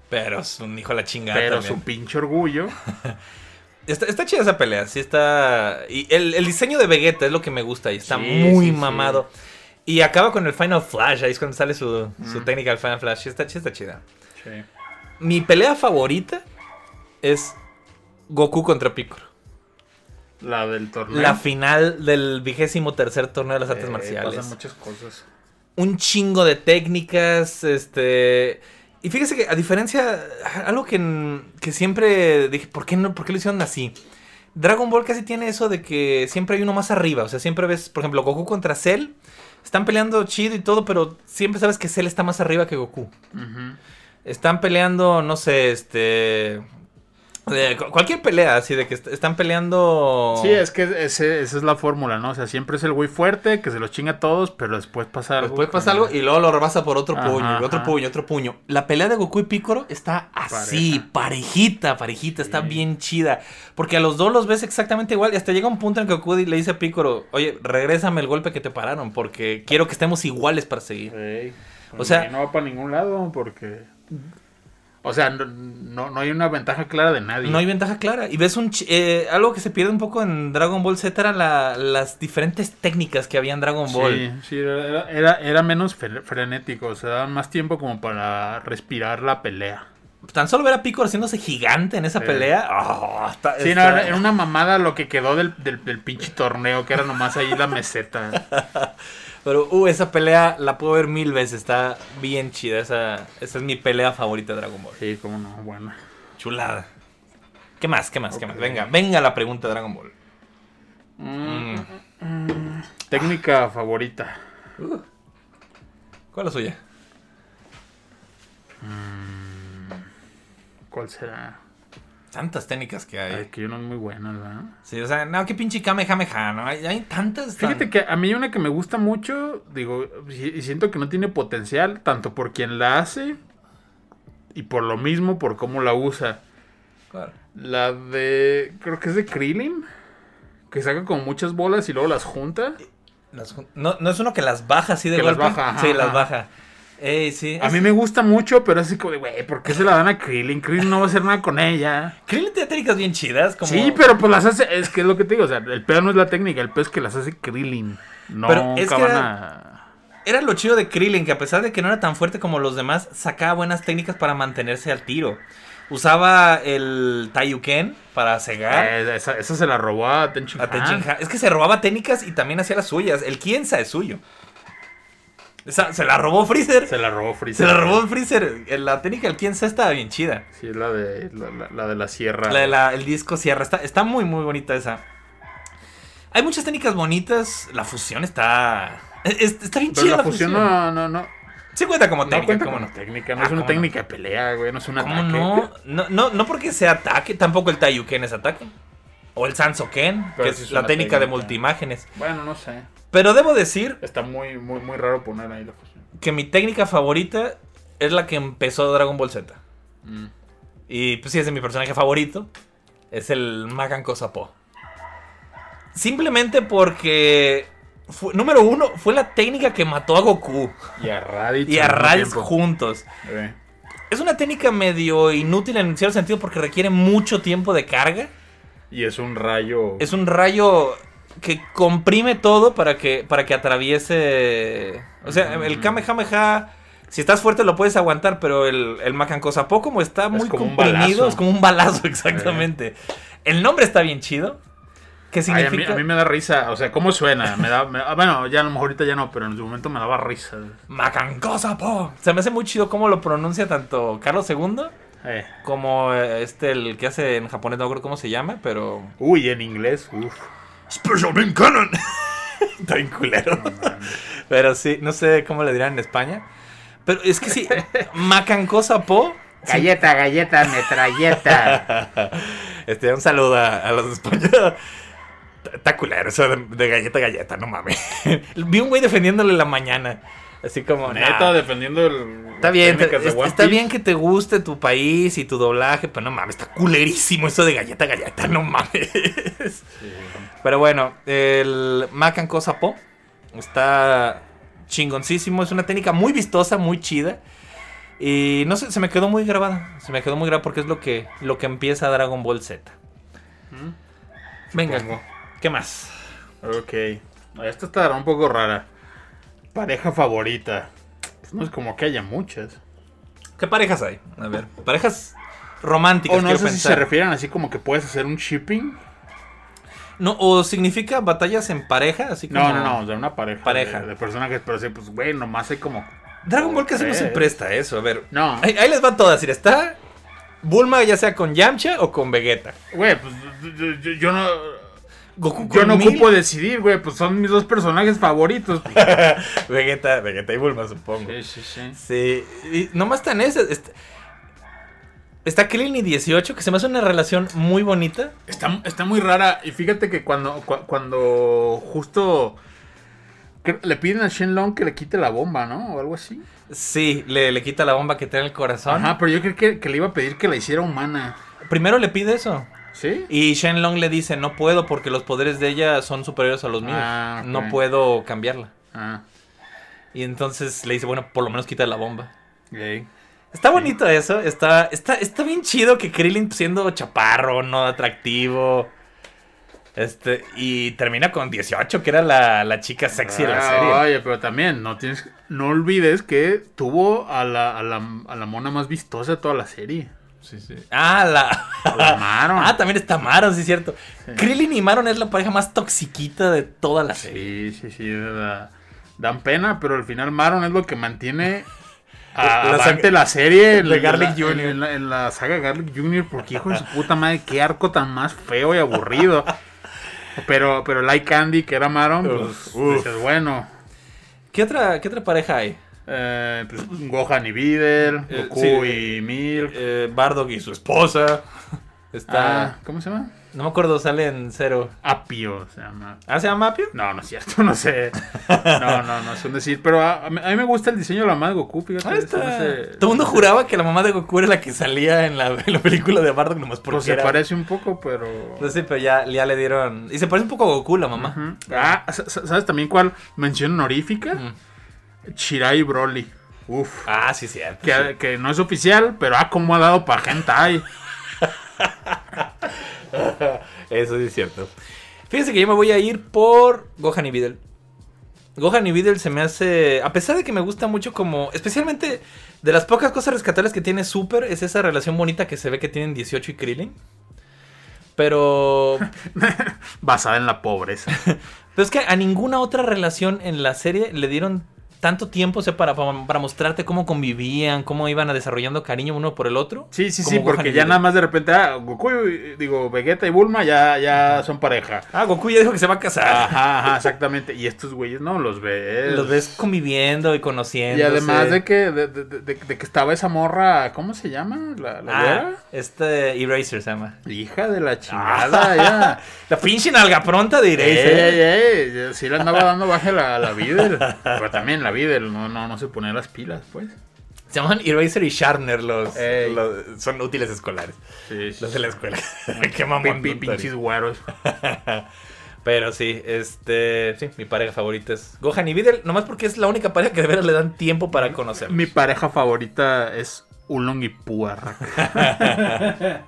Pero es un hijo de la chingada pero también. su pinche orgullo. Está, está chida esa pelea, sí está... Y el, el diseño de Vegeta es lo que me gusta y está Sí, muy sí, sí. mamado. Y acaba con el Final Flash, ahí es cuando sale su, su técnica del Final Flash. Está, sí está chida. Sí. Mi pelea favorita es Goku contra Piccolo. La del torneo. La final del vigésimo tercer torneo de las artes Eh, marciales. Pasan muchas cosas. un chingo de técnicas, este... Y fíjese que a diferencia, algo que, que siempre dije, ¿por qué, no, ¿por qué lo hicieron así? Dragon Ball casi tiene eso de que siempre hay uno más arriba, o sea, siempre ves, por ejemplo, Goku contra Cell, están peleando chido y todo, pero siempre sabes que Cell está más arriba que Goku. Están peleando, no sé, este... cualquier pelea, así de que est- están peleando... Sí, es que ese- esa es la fórmula, ¿no? O sea, siempre es el güey fuerte que se los chinga a todos, pero después pasa algo. Después pasa algo y luego lo rebasa por otro Ajá, puño, y otro ajá. puño, otro puño. La pelea de Goku y Piccolo está así, Pareja. parejita, parejita, está bien chida. Porque a los dos los ves exactamente igual y hasta llega un punto en que Goku le dice a Piccolo, oye, regrésame el golpe que te pararon porque quiero que estemos iguales para seguir. O sea- no va para ningún lado porque. O sea, no, no, no hay una ventaja clara de nadie. No hay ventaja clara. Y ves un... eh, algo que se pierde un poco en Dragon Ball Z era la- las diferentes técnicas que había en Dragon Ball. Sí, sí, era, era, era menos fre- frenético, o sea, daban más tiempo como para respirar la pelea. Tan solo ver a Piccolo haciéndose gigante en esa Sí. pelea. ah, está- Sí, no, está- era, era una mamada lo que quedó del, del, del pinche torneo, que era nomás ahí la meseta. Pero, uh, esa pelea la puedo ver mil veces. Está bien chida. Esa, esa es mi pelea favorita de Dragon Ball. Sí, cómo no, bueno. Chulada. ¿Qué más? ¿Qué más? ¿Qué más? Venga, venga la pregunta de Dragon Ball. Mm, Mm. Técnica favorita. ¿Cuál es la suya? ¿Cuál será? Tantas técnicas que hay. Ay, que no es muy buena, ¿verdad? Sí, o sea, no, qué pinche Kamehameha, ¿no? Hay, hay tantas. tan- Fíjate que a mí una que me gusta mucho, digo, y siento que no tiene potencial, tanto por quien la hace y por lo mismo por cómo la usa. ¿Cuál? La de, creo que es de Krillin, que saca como muchas bolas y luego las junta. Las no, no es uno que las baja así de Que las baja, ajá, sí, las baja. Ey, sí. A mí me gusta mucho, pero es así como de, güey, ¿por qué se la dan a Krillin? Krillin no va a hacer nada con ella. Krillin tiene técnicas bien chidas. Como... Sí, pero pues las hace, es que es lo que te digo, o sea, el pedo no es la técnica, el pedo es que las hace Krillin. No Pero es que van era-. Era lo chido de Krillin, que a pesar de que no era tan fuerte como los demás, sacaba buenas técnicas para mantenerse al tiro. Usaba el Taiyuken para cegar. Eh, esa, esa se la robó a Tenchin a Tenchin Han. Es que se robaba técnicas y también hacía las suyas. El Kienza es suyo. Se la robó Freezer. Se la robó Freezer. Se la robó Freezer. La técnica del quién sabe estaba bien chida. Sí, la de la, la- la de la sierra. La de la- el disco cierra. Está, está muy, muy bonita esa. Hay muchas técnicas bonitas. La fusión está. es- está bien Pero chida la fusión no, no, no. Sí cuenta como No técnica, cuenta ¿cómo como no? técnica, no Ah, es una ¿cómo no? técnica de pelea, güey, no es un ¿Cómo ataque. no? no? No no porque sea ataque, tampoco el Tayuken es ataque. O el Sansoken, Pero que es es la una técnica de técnica. multiimágenes. Bueno, no sé. Pero debo decir Está muy, muy, muy raro poner ahí la fusión. que mi técnica favorita es la que empezó Dragon Ball Z. Mm. Y pues sí, es de mi personaje favorito. Es el Magan Kosapo. Simplemente porque. fue- número uno, fue la técnica que mató a Goku Y a Raditz. y a Raditz juntos. Es una técnica medio inútil en cierto sentido porque requiere mucho tiempo de carga. Y es un rayo. Es un rayo que comprime todo para que, para que atraviese. O sea, el Kamehameha. Si estás fuerte lo puedes aguantar, pero el, el Makan Kosapo como está muy como comprimido, es como un balazo exactamente. El nombre está bien chido. ¿Qué Ay, a, mí, significa? a mí me da risa. O sea, ¿cómo suena? Me da, me- ah, bueno, ya a lo mejor ahorita ya no, pero en su momento me daba risa. Makan Kosapo. Se me hace muy chido cómo lo pronuncia tanto Carlos II Eh. como eh, este, el que hace en japonés, no acuerdo cómo se llama, pero. Uy, en inglés. Uf. Special Beam Cannon. Está bien culero. Pero sí, no sé cómo le dirán en España. Pero es que sí, Macancosa Po. Galleta, galleta, metralleta. Este, un saludo a, a los españoles. Está culero eso de, de galleta galleta, no mames. Vi un güey defendiéndole la mañana. Así como, Neta, nah, defendiendo el. Está bien, de está bien que te guste tu país y tu doblaje, pero no mames, está culerísimo eso de galleta galleta, no mames. Pero bueno, el Macan Cosa Po está chingoncísimo, es una técnica muy vistosa, muy chida. Y no sé, se me quedó muy grabada. Se me quedó muy grabada porque es lo que, lo que empieza Dragon Ball Z. Venga, Supongo. ¿qué más? Ok. Esta estará un poco rara. Pareja favorita. Pues no es como que haya muchas. ¿Qué parejas hay? A ver, parejas románticas. O no sé si pensar. se refieren así como que puedes hacer un shipping. No, o significa batallas en pareja, así como. No, no, no, sea, una pareja. Pareja. De, de personajes, pero sí, pues, güey, nomás hay como. Dragon Ball casi no se presta eso. A ver, No. ahí, ahí les va todas. está Bulma ya sea con Yamcha o con Vegeta. Güey, pues yo, yo- yo no. Goku Yo no Mil, ocupo decidir, güey, pues son mis dos personajes favoritos. Vegeta, Vegeta y Bulma, supongo. Sí, sí, sí. Sí, y nomás están esas. Está, está Krillin y 18, que se me hace una relación muy bonita. Está, está muy rara. Y fíjate que cuando, cu- cuando justo le piden a Shenlong que le quite la bomba, ¿no? O algo así. Sí, le, le quita la bomba que tiene en el corazón. Ajá, pero yo creo que, que le iba a pedir que la hiciera humana. Primero le pide eso. ¿Sí? Y Shenlong le dice, no puedo porque los poderes de ella son superiores a los míos. Ah. No puedo cambiarla. Ah, Y entonces le dice, bueno, por lo menos quita la bomba. Está bonito eso, está, está, está bien chido que Krillin siendo chaparro, no atractivo. Este, y termina con 18, que era la, la chica sexy de la Ah, serie. Oye, pero también no tienes, no olvides que tuvo a la, a la, a la mona más vistosa de toda la serie. Sí, sí. Ah, la. La Maron. Ah, también está Maron, sí es cierto. Krillin y Maron es la pareja más toxiquita de toda la serie. Sí, sí, sí. da- dan pena, pero al final Maron es lo que mantiene a, La la serie en de la- Garlic en Jr.. la- En la, en la saga Garlic Jr. Porque hijo de su puta madre, qué arco tan más feo y aburrido. Pero, pero Light Candy, que era Maron, pues Uf, uf. dices, bueno. ¿Qué otra, ¿Qué otra pareja hay? Eh, pues Gohan y Videl, Eh, Goku sí. y Milk. Eh, Bardock y su esposa. Está. Ah, ¿Cómo se llama? No me acuerdo, sale en cero. Apio se llama. ¿Ah, se llama Apio? No, no es cierto, no sé. No, no, no es un decir. Pero a, a mí me gusta el diseño de la madre de Goku, fíjate. Ah, está. hace- Todo el mundo juraba que la mamá de Goku era la que salía en la, en la película de Bardock nomás porque Pues se era- parece un poco, pero. Pues sí, pero ya, ya le dieron... Y se parece un poco a Goku la mamá. Ujú. Ah, sa- ¿sabes también cuál mención honorífica? Mm. Shirai Broly. Uf. Ah, sí, cierto. Que, sí. que no es oficial, pero ah, cómo ha dado para hentai. Eso sí es cierto. Fíjense que yo me voy a ir por Gohan y Videl. Gohan y Videl se me hace. A pesar de que me gusta mucho, como. Especialmente de las pocas cosas rescatables que tiene Super, es esa relación bonita que se ve que tienen 18 y Krillin. Pero. Basada en la pobreza. Pero es que a ninguna otra relación en la serie le dieron tanto tiempo, o sea, para, para, para mostrarte cómo convivían, cómo iban desarrollando cariño uno por el otro. Sí, sí, sí, Gohan porque ya nada más de repente, ah, Goku, y- digo, Vegeta y Bulma ya, ya son pareja. Ah, Goku ya dijo que se va a casar. Ajá, ajá, exactamente. Y estos güeyes no los ves. Los ves conviviendo y conociendo. Y además de que, de, de- de- de que estaba esa morra, ¿cómo se llama? ¿La, la Ah, este Eraser se llama. Hija de la chingada, ya. La pinche nalga pronta de Eraser. ey, ey, ey, Sí le andaba dando baje la, la Videl. Pero también la Videl, no, no, no se pone las pilas, pues. Se llaman Eraser y Sharpner los, son útiles escolares. Sí, sí. Los de la escuela. Qué mamón. pi- Tori. pinches güeros. Pero sí, este, sí, mi pareja favorita es Gohan y Videl, nomás porque es la única pareja que de veras le dan tiempo para conocer. Mi pareja favorita es Ulong y Puarra.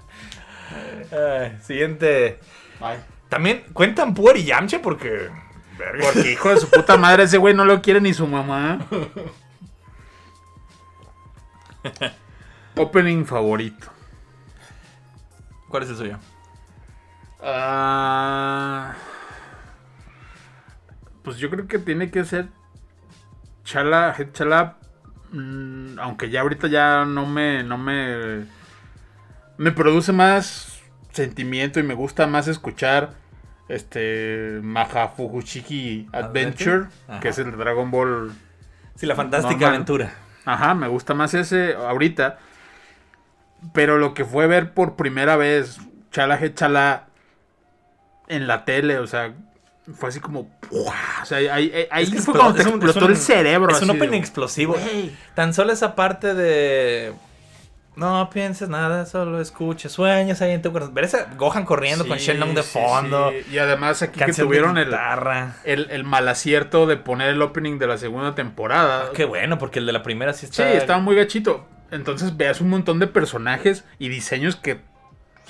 siguiente. También cuentan Puer y Yamcha porque verga. Porque hijo de su puta madre, ese güey no lo quiere ni su mamá. Opening favorito. ¿Cuál es el suyo? Ah, pues yo creo que tiene que ser Chala, Head Chala. mm, aunque ya ahorita ya no me, no me, me produce más sentimiento y me gusta más escuchar este Maha Fukushiki Adventure, ajá. que es el Dragon Ball. Sí, la fantástica Normal. aventura. Ajá, me gusta más ese ahorita. Pero lo que fue ver por primera vez Chala Chala en la tele, o sea, fue así como. O sea, ahí, ahí- Es que fue explo- cuando te explotó un- el cerebro. Es un de- opening explosivo. Tan solo esa parte de. No pienses nada, solo escucha, sueños ahí en tu corazón. Ver esa Gohan corriendo con Sí, Shenlong de sí, fondo. sí. Y además aquí que tuvieron el, el, el mal acierto de poner el opening de la segunda temporada. Ah, Qué bueno, porque el de la primera sí Sí, está. estaba muy gachito. Entonces veas un montón de personajes y diseños que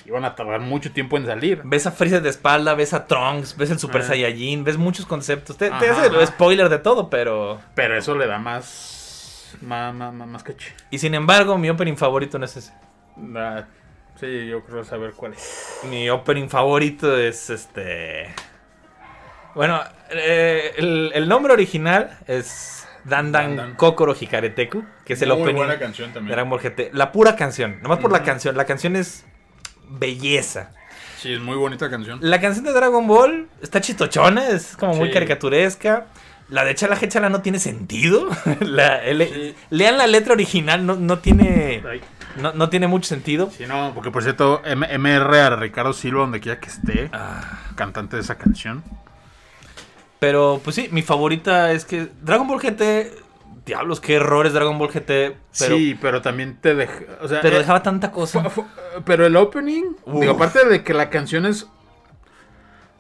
iban a tardar mucho tiempo en salir. Ves a Freezer de espalda, ves a Trunks, ves el Super Ah. Saiyajin, ves muchos conceptos. Te, hace ajá. spoiler de todo, pero. Pero eso le da más. Más, más, más, caché. Y sin embargo, mi opening favorito no es ese. Ah, sí, yo creo saber cuál es. Mi opening favorito es este. Bueno, eh, el, el nombre original es Dandan Dan Dan. Kokoro Hikareteku, que es el opening canción de Dragon Ball GT. La pura canción, nomás por la canción. La canción es belleza. Sí, es muy bonita canción. La canción de Dragon Ball está chitochona, es como muy caricaturesca. La de Chala Chala no tiene sentido. La- le- Sí. Lean la letra original, no, no tiene no, no tiene mucho sentido. Sí, no, porque por cierto, M- MR a Ricardo Silva, donde quiera que esté, Ah, cantante de esa canción. pero pues sí, mi favorita es que Dragon Ball GT, diablos, qué errores Dragon Ball GT, pero, sí, pero también te deja. O sea, pero eh, dejaba tanta cosa. pero el opening, digo, aparte de que la canción es.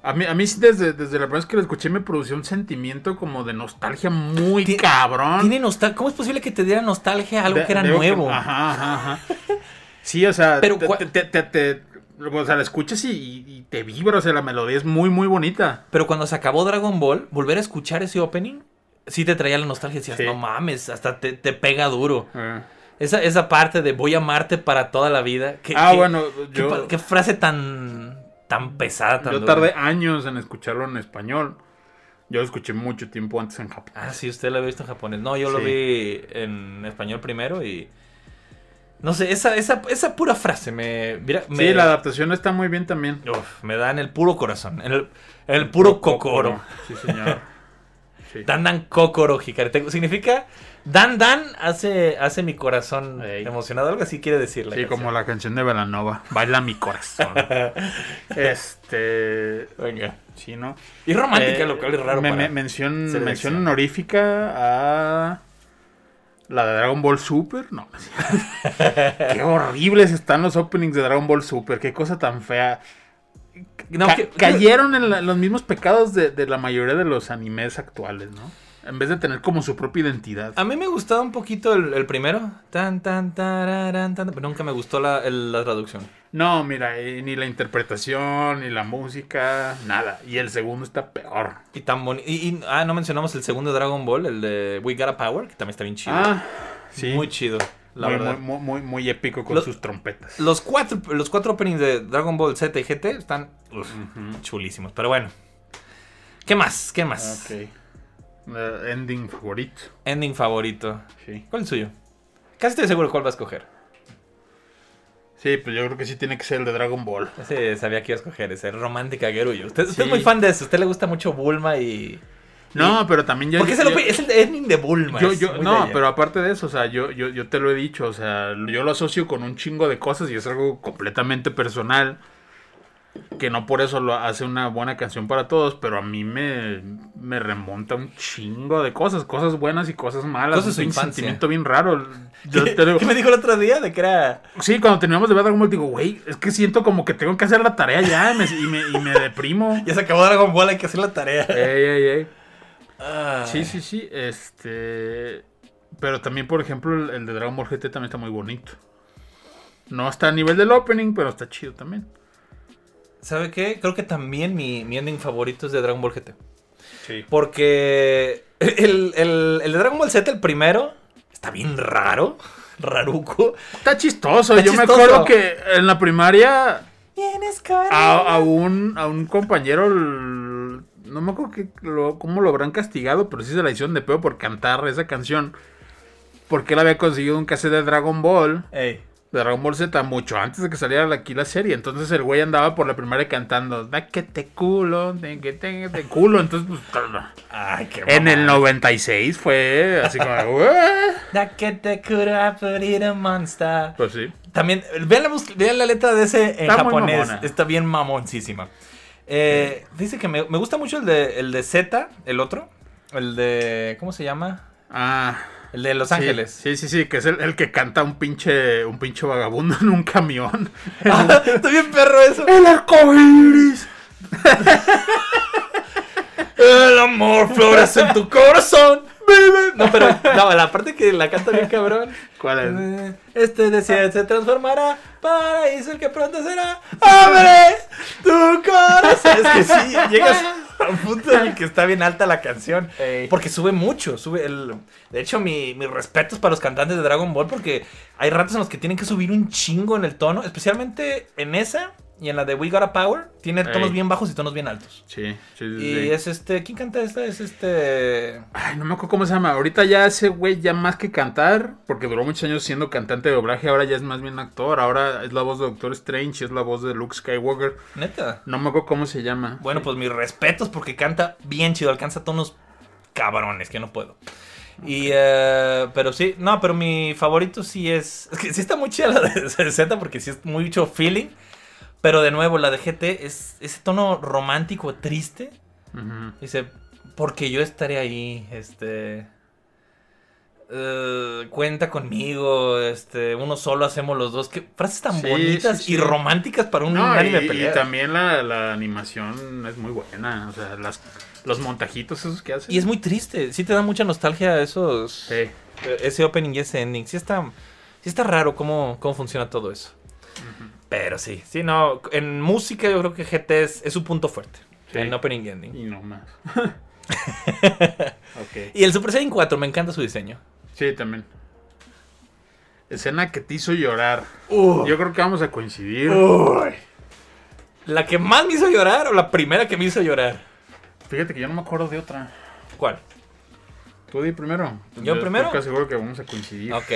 A mí, a mí sí, desde, desde la primera vez que la escuché, me produció un sentimiento como de nostalgia muy cabrón. Tiene ¿Cómo es posible que te diera nostalgia a algo De- que era nuevo? Ajá, ajá, ajá. Sí, o sea, Pero te, cua- te- te- te- te- o sea, la escuchas y, y te vibra, o sea, la melodía es muy, muy bonita. Pero cuando se acabó Dragon Ball, volver a escuchar ese opening, sí te traía la nostalgia. Decías, Sí. no mames, hasta te, te pega duro. Eh. Esa, esa parte de voy a amarte para toda la vida. ¿qué- Ah, bueno, yo, qué frase tan, tan pesada, tan yo dura. tardé años en escucharlo en español. Yo lo escuché mucho tiempo antes en Japón. Ah, sí, usted lo había visto en japonés. No, yo lo vi en español primero y... No sé, esa, esa, esa pura frase me... mira, me Sí, la adaptación está muy bien también. uf, me da en el puro corazón, en el, en el puro kokoro. Sí, señor. Sí. Dan Dan Kokoro Hikareteku. Significa Dan Dan hace, hace mi corazón Ey. emocionado. Algo así quiere decir la Sí, canción. como la canción de Velanova. Baila mi corazón. este. Venga. Sí, ¿no? Y romántica, Eh, lo cual es raro. me- mención, mención honorífica a. La de Dragon Ball Super. No. Qué horribles están los openings de Dragon Ball Super. Qué cosa tan fea. No, Ca- que- cayeron en la- los mismos pecados de, de la mayoría de los animes actuales, ¿no? En vez de tener como su propia identidad. A mí me gustaba un poquito el, el primero. Tan, tan, tararán, tan, pero nunca me gustó la, el- la traducción. No, mira, eh, ni la interpretación, ni la música, nada. Y el segundo está peor. Y tan bonito. Y, y- ah, no mencionamos el segundo Dragon Ball, el de We Got a Power, que también está bien chido. Ah, sí. Muy chido, la muy, verdad. Muy, muy, muy épico con Lo- sus trompetas. Los cuatro, los cuatro openings de Dragon Ball Z y GT están uf, chulísimos. Pero bueno. ¿Qué más? ¿Qué más? Ok. Eh, ending favorito. Ending favorito. Sí. ¿Cuál es el suyo? Casi estoy seguro cuál va a escoger. Sí, pues yo creo que sí tiene que ser el de Dragon Ball. Ese sabía que iba a escoger, ese romántica Geruyo. Usted, usted es Sí. muy fan de eso, usted le gusta mucho Bulma y... No, pero también yo. Porque es yo- el, es el ending de Bulma. yo, no, pero aparte de eso, o sea, yo, yo, yo te lo he dicho, o sea, yo lo asocio con un chingo de cosas y es algo completamente personal. Que no por eso lo hace una buena canción para todos, pero a mí me, me remonta un chingo de cosas, cosas buenas y cosas malas. Cosas un sentimiento bien raro. Yo ¿Qué, te digo- qué me dijo el otro día? De que era... sí, cuando terminamos de ver Dragon Ball, digo, güey, es que siento como que tengo que hacer la tarea ya me- y, me, y me deprimo. Ya se acabó Dragon Ball, hay que hacer la tarea. Ey, ey, ey. Ay. Sí, sí, sí. Este. Pero también, por ejemplo, el, el de Dragon Ball GT también está muy bonito. No está a nivel del opening, pero está chido también. ¿Sabe qué? Creo que también mi, mi ending favorito es de Dragon Ball GT. Sí. Porque el, el- el de Dragon Ball Z, el primero, está bien raro. Raruco. Está chistoso. Está Yo me acuerdo que en la primaria a, a un, a un compañero. No me acuerdo que lo- cómo lo habrán castigado, pero sí se la hicieron de pedo por cantar esa canción. Porque él había conseguido un cassette de Dragon Ball. Ey. De Dragon Ball Z mucho antes de que saliera aquí la serie. Entonces el güey andaba por la primaria cantando, da que te culo, de que te, te culo. Entonces, pues, Ay, qué en el mamada. 96 fue así como. Da que te cura ir a monster. pues sí. También, vean la, vean la letra de ese en Está muy japonés. Está bien mamoncísima. Eh, Dice que me, me gusta mucho el de, el de Z, el otro. El de. ¿Cómo se llama? Ah, El de Los Ángeles. Sí, sí, sí, que es el, el que canta un pinche, un pinche vagabundo en un camión. Ah, está bien perro eso. el arcoíris. El amor florece en tu corazón. No, pero no, la parte que la canta bien cabrón. ¿Cuál es? Este desierto se transformará. Paraíso el que pronto será. ¡Abre tu corazón! Es que sí, llegas punto en el que está bien alta la canción. Ey. Porque sube mucho. Sube el... De hecho, mi, mis respetos para los cantantes de Dragon Ball. Porque hay ratos en los que tienen que subir un chingo en el tono. Especialmente en esa y en la de We Got a Power. Tiene tonos Ey. bien bajos y tonos bien altos. Sí, sí, sí. Y sí. es este. ¿Quién canta esta? Es este. Ay, no me acuerdo cómo se llama. Ahorita ya ese güey, ya más que cantar, porque duró muchos años siendo cantante de doblaje, ahora ya es más bien actor. Ahora es la voz de Doctor Strange, es la voz de Luke Skywalker. Neta. No me acuerdo cómo se llama. Bueno, pues mis respetos porque canta bien chido, alcanza tonos cabrones que no puedo. Y, eh, pero sí, no, pero mi favorito sí es. Es que sí está muy chida la de Z porque sí es mucho feeling. Pero de nuevo, la de GT es ese tono romántico, triste. Dice, porque yo estaré ahí, este... eh, cuenta conmigo, este, uno solo hacemos los dos. Que frases tan Sí, bonitas sí, sí. y románticas para un No, anime y, y pelea. también la, la animación es muy buena. O sea, las, los montajitos esos que hacen. Y es muy triste, sí te da mucha nostalgia esos Sí. ese opening y ese ending. Sí está, sí está raro cómo, cómo funciona todo eso. Pero sí, sí, no. En música yo creo que GT es, es su punto fuerte. Sí. En opening ending. Y no más. Y el Super Saiyan 4, me encanta su diseño. Sí, también. Escena que te hizo llorar. Uh. Yo creo que vamos a coincidir. Uy. ¿La que más me hizo llorar o la primera que me hizo llorar? Fíjate que yo no me acuerdo de otra. ¿Cuál? Tú di primero. ¿Yo primero? Estoy casi seguro que vamos a coincidir. Ok.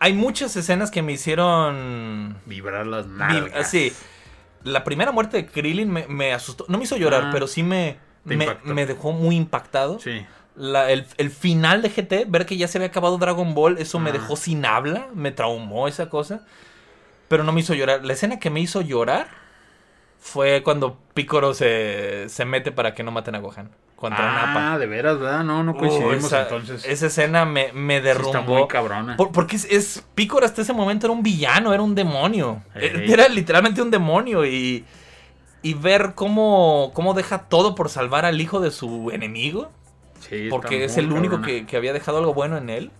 Hay muchas escenas que me hicieron... Vibrar las nalgas. Sí. La primera muerte de Krillin me, me asustó. No me hizo llorar, Ah. pero sí me, me, dejó muy impactado. Sí. La- el, el final de GT, ver que ya se había acabado Dragon Ball, eso me Ah. dejó sin habla, me traumó esa cosa. Pero no me hizo llorar. La escena que me hizo llorar fue cuando Piccolo se, se mete para que no maten a Gohan. Contra ah, Nappa. de veras, ¿verdad? No, no Uh, coincidimos esa, entonces. esa escena me, me Sí está derrumbó. muy cabrona. Por- porque es, es hasta ese momento era un villano, era un demonio. Ey. Era literalmente un demonio y, y ver cómo, cómo deja todo por salvar al hijo de su enemigo, Sí, porque es el único que, que había dejado algo bueno en él.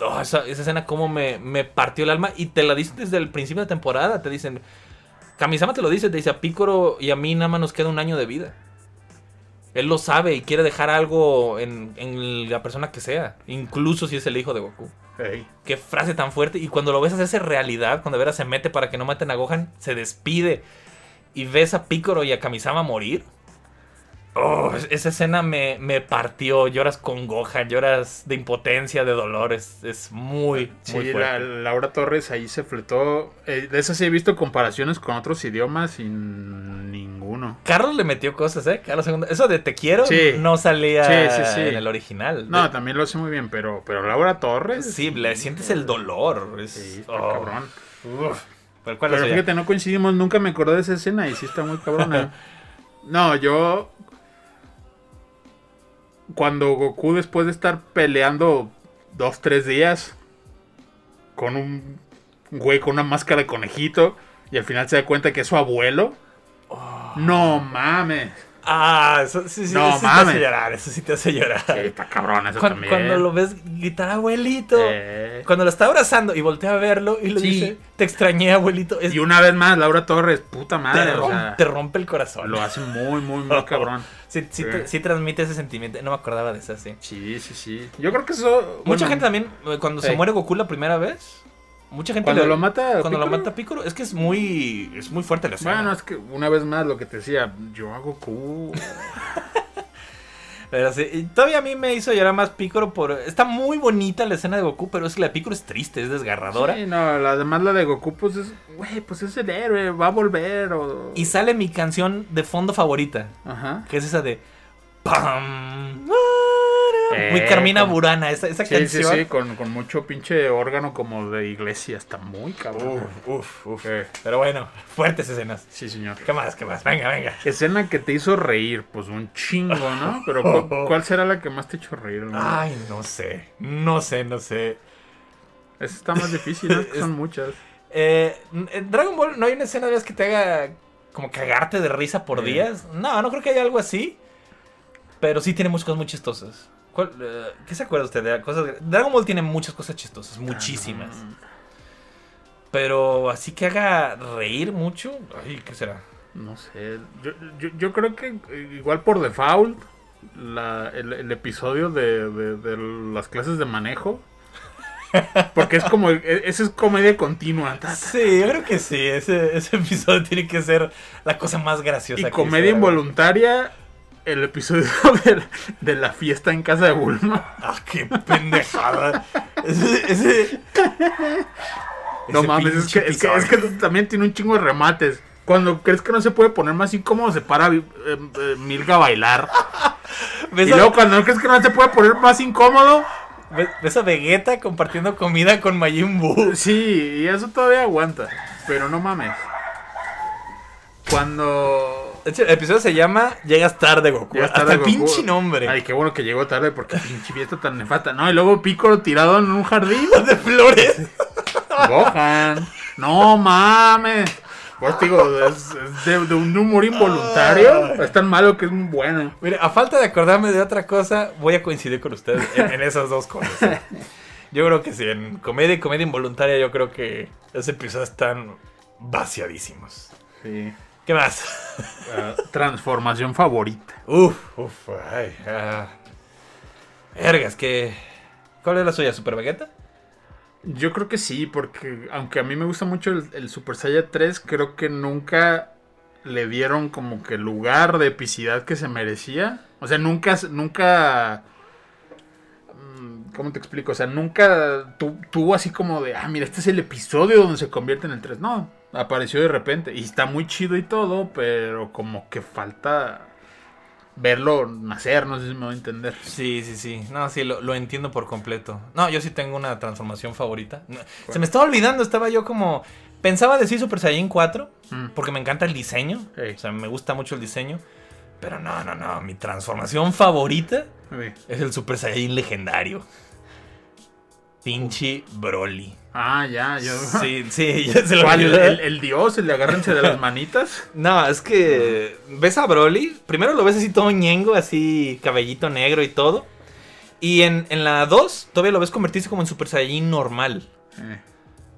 Oh, esa, esa escena como me, me partió el alma y te la dicen desde el principio de temporada, te dicen... Kamisama te lo dice, te dice a Picoro y a mí nada más nos queda un año de vida. Él lo sabe y quiere dejar algo en, en la persona que sea, incluso si es el hijo de Goku. Ey. Qué frase tan fuerte. Y cuando lo ves hacerse realidad, cuando de veras se mete para que no maten a Gohan, se despide. Y ves a Piccolo y a Kamisama morir. Oh, es- esa escena me, me partió. Lloras con Gohan, lloras de impotencia, de dolor. Es, es muy, muy Sí, la, fuerte. Laura Torres ahí se fletó. Eh, de esas sí he visto comparaciones con otros idiomas y ninguno. Carlos le metió cosas, ¿eh? Carlos II. Eso de te quiero Sí. no salía Sí, en el original. No, De- también lo hace muy bien, pero, pero Laura Torres. sí, le sientes el dolor. Es, Sí, oh. cabrón. Uf. ¿Pero Pero fíjate, no coincidimos, nunca me acordé de esa escena y sí está muy cabrona. no, yo. Cuando Goku, después de estar peleando dos, tres días con un güey con una máscara de conejito y al final se da cuenta que es su abuelo. No mames. Ah, eso sí, sí, No eso sí te mames. hace llorar. Eso sí te hace llorar. Sí, está cabrón eso Cuan- también. Cuando, lo ves gritar abuelito. Eh, Cuando lo está abrazando y voltea a verlo y le Sí. dice, te extrañé abuelito. Es- Y una vez más, Laura Torres, puta te, madre. o rom- sea, te rompe el corazón. lo hace muy, muy, muy cabrón. Sí, sí, Sí. te- sí transmite ese sentimiento. No me acordaba de eso, sí. Sí, sí, sí. Yo creo que eso. Mucha gente también, eh, cuando se muere Goku la primera vez, mucha gente Cuando le- lo mata. cuando lo Piccolo, mata Piccolo, es que es muy es muy fuerte la escena. Bueno, es que una vez más lo que te decía, yo hago Goku. Pero sí, y todavía a mí me hizo llorar más Piccolo por está muy bonita la escena de Goku, pero es que la de Piccolo es triste, es desgarradora. Sí, no, la, además la de Goku, pues es, güey, pues es el héroe, va a volver. O... Y sale mi canción de fondo favorita, Ajá. que es esa de ¡Pam! Eh, muy Carmina como- Burana, esa, esa Sí, sí, canción. sí, con, con mucho pinche órgano como de iglesia, está muy cabrón. Uf, uf. Eh, Pero bueno, fuertes escenas. sí, señor. ¿Qué más? ¿Qué más? Venga, venga. Escena que te hizo reír, pues un chingo, ¿no? Pero ¿cu- ¿cuál será la que más te hizo reír? hermano? Ay, no sé. No sé, no sé. Esa está más difícil, ¿no? Es que Son muchas. Eh, en Dragon Ball no hay una escena de vez que te haga como cagarte de risa por Sí. días. No, no creo que haya algo así. Pero sí tiene muchas cosas muy chistosas. ¿Cuál, eh, ¿Qué se acuerda usted de cosas? Dragon Ball tiene muchas cosas chistosas, muchísimas. Pero así que haga reír mucho. Ay, ¿qué será? No sé, yo, yo, yo creo que igual por default, la, el, el episodio de, de- de las clases de manejo, porque es como, e- esa es comedia continua, ta, ta, Sí, yo creo que sí. Ese, ese episodio tiene que ser la cosa más graciosa. y que comedia involuntaria, el episodio de la, de la fiesta en casa de Bulma. Ah, qué pendejada. ese, ese- No ese mames, es que, es, que, es que también tiene un chingo de remates. Cuando crees que no se puede poner más incómodo, se para eh, eh, a bailar. ¿Ves Y luego cuando crees que no se puede poner más incómodo, ¿Ves, ves a Vegeta compartiendo comida con Majin Buu? Sí, y eso todavía aguanta. Pero no mames. Cuando. El episodio se llama Llegas tarde, Goku. Está Hasta el pinche nombre. Ay, qué bueno que llegó tarde porque pinche fiesta tan nefasta. No, y luego Piccolo tirado en un jardín. de flores. Gohan. No mames. Pues digo, es, es de, de un humor involuntario. Es tan malo que es muy bueno. Mire, a falta de acordarme de otra cosa, voy a coincidir con ustedes en, en esas dos cosas. ¿eh? Yo creo que sí, en comedia y comedia involuntaria, yo creo que esos episodios están vaciadísimos. Sí. ¿Qué más? Ah, transformación favorita. Uf, uf, ay. ah. Vergas, que. ¿Cuál es la suya? ¿Super Vegeta? Yo creo que sí, porque aunque a mí me gusta mucho el, el Super Saiyan 3, creo que nunca le dieron como que el lugar de epicidad que se merecía. O sea, nunca, nunca... mm, ¿Cómo te explico? O sea, nunca tu- tuvo así como de, ah, mira, este es el episodio donde se convierte en el 3. No, apareció de repente. Y está muy chido y todo, pero como que falta verlo nacer, no sé si me voy a entender. Sí, sí, sí. No, sí, lo, lo entiendo por completo. No, yo sí tengo una transformación favorita. No, Se me estaba olvidando, estaba yo como... Pensaba decir Super Saiyan 4, Mm. porque me encanta el diseño. O sea, me gusta mucho el diseño. Pero no, no, no. Mi transformación favorita es el Super Saiyan legendario. Pinche Broly. Ah, ya, yo... Sí, sí, ya se lo ¿Cuál? olvidé. ¿El, el dios? ¿El de agárrense de las manitas? No, es que ves a Broly, primero lo ves así todo ñengo, así cabellito negro y todo. Y en, en la 2 todavía lo ves convertirse como en Super Saiyajin normal. Eh,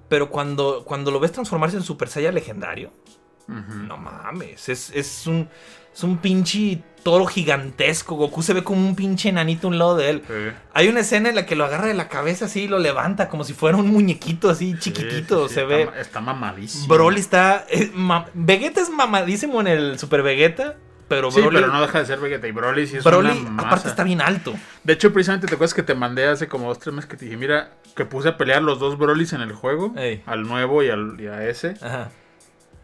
Pero cuando, cuando lo ves transformarse en Super Saiyan legendario, no mames, es, es un, es un pinche toro gigantesco. Goku se ve como un pinche enanito a un lado de él. Sí. Hay una escena en la que lo agarra de la cabeza así y lo levanta como si fuera un muñequito así chiquitito. Sí, sí, se ve. Está, mamadísimo. Broly está. eh, ma- Vegeta es mamadísimo en el Super Vegeta. pero Broly, pero no deja de ser Vegeta. Y Broly sí es Broly una masa. aparte está bien alto. De hecho, precisamente te acuerdas que te mandé hace como dos, tres meses que te dije, mira, que puse a pelear los dos Brolys en el juego. Ey. Al nuevo y, al, y a ese. Ajá.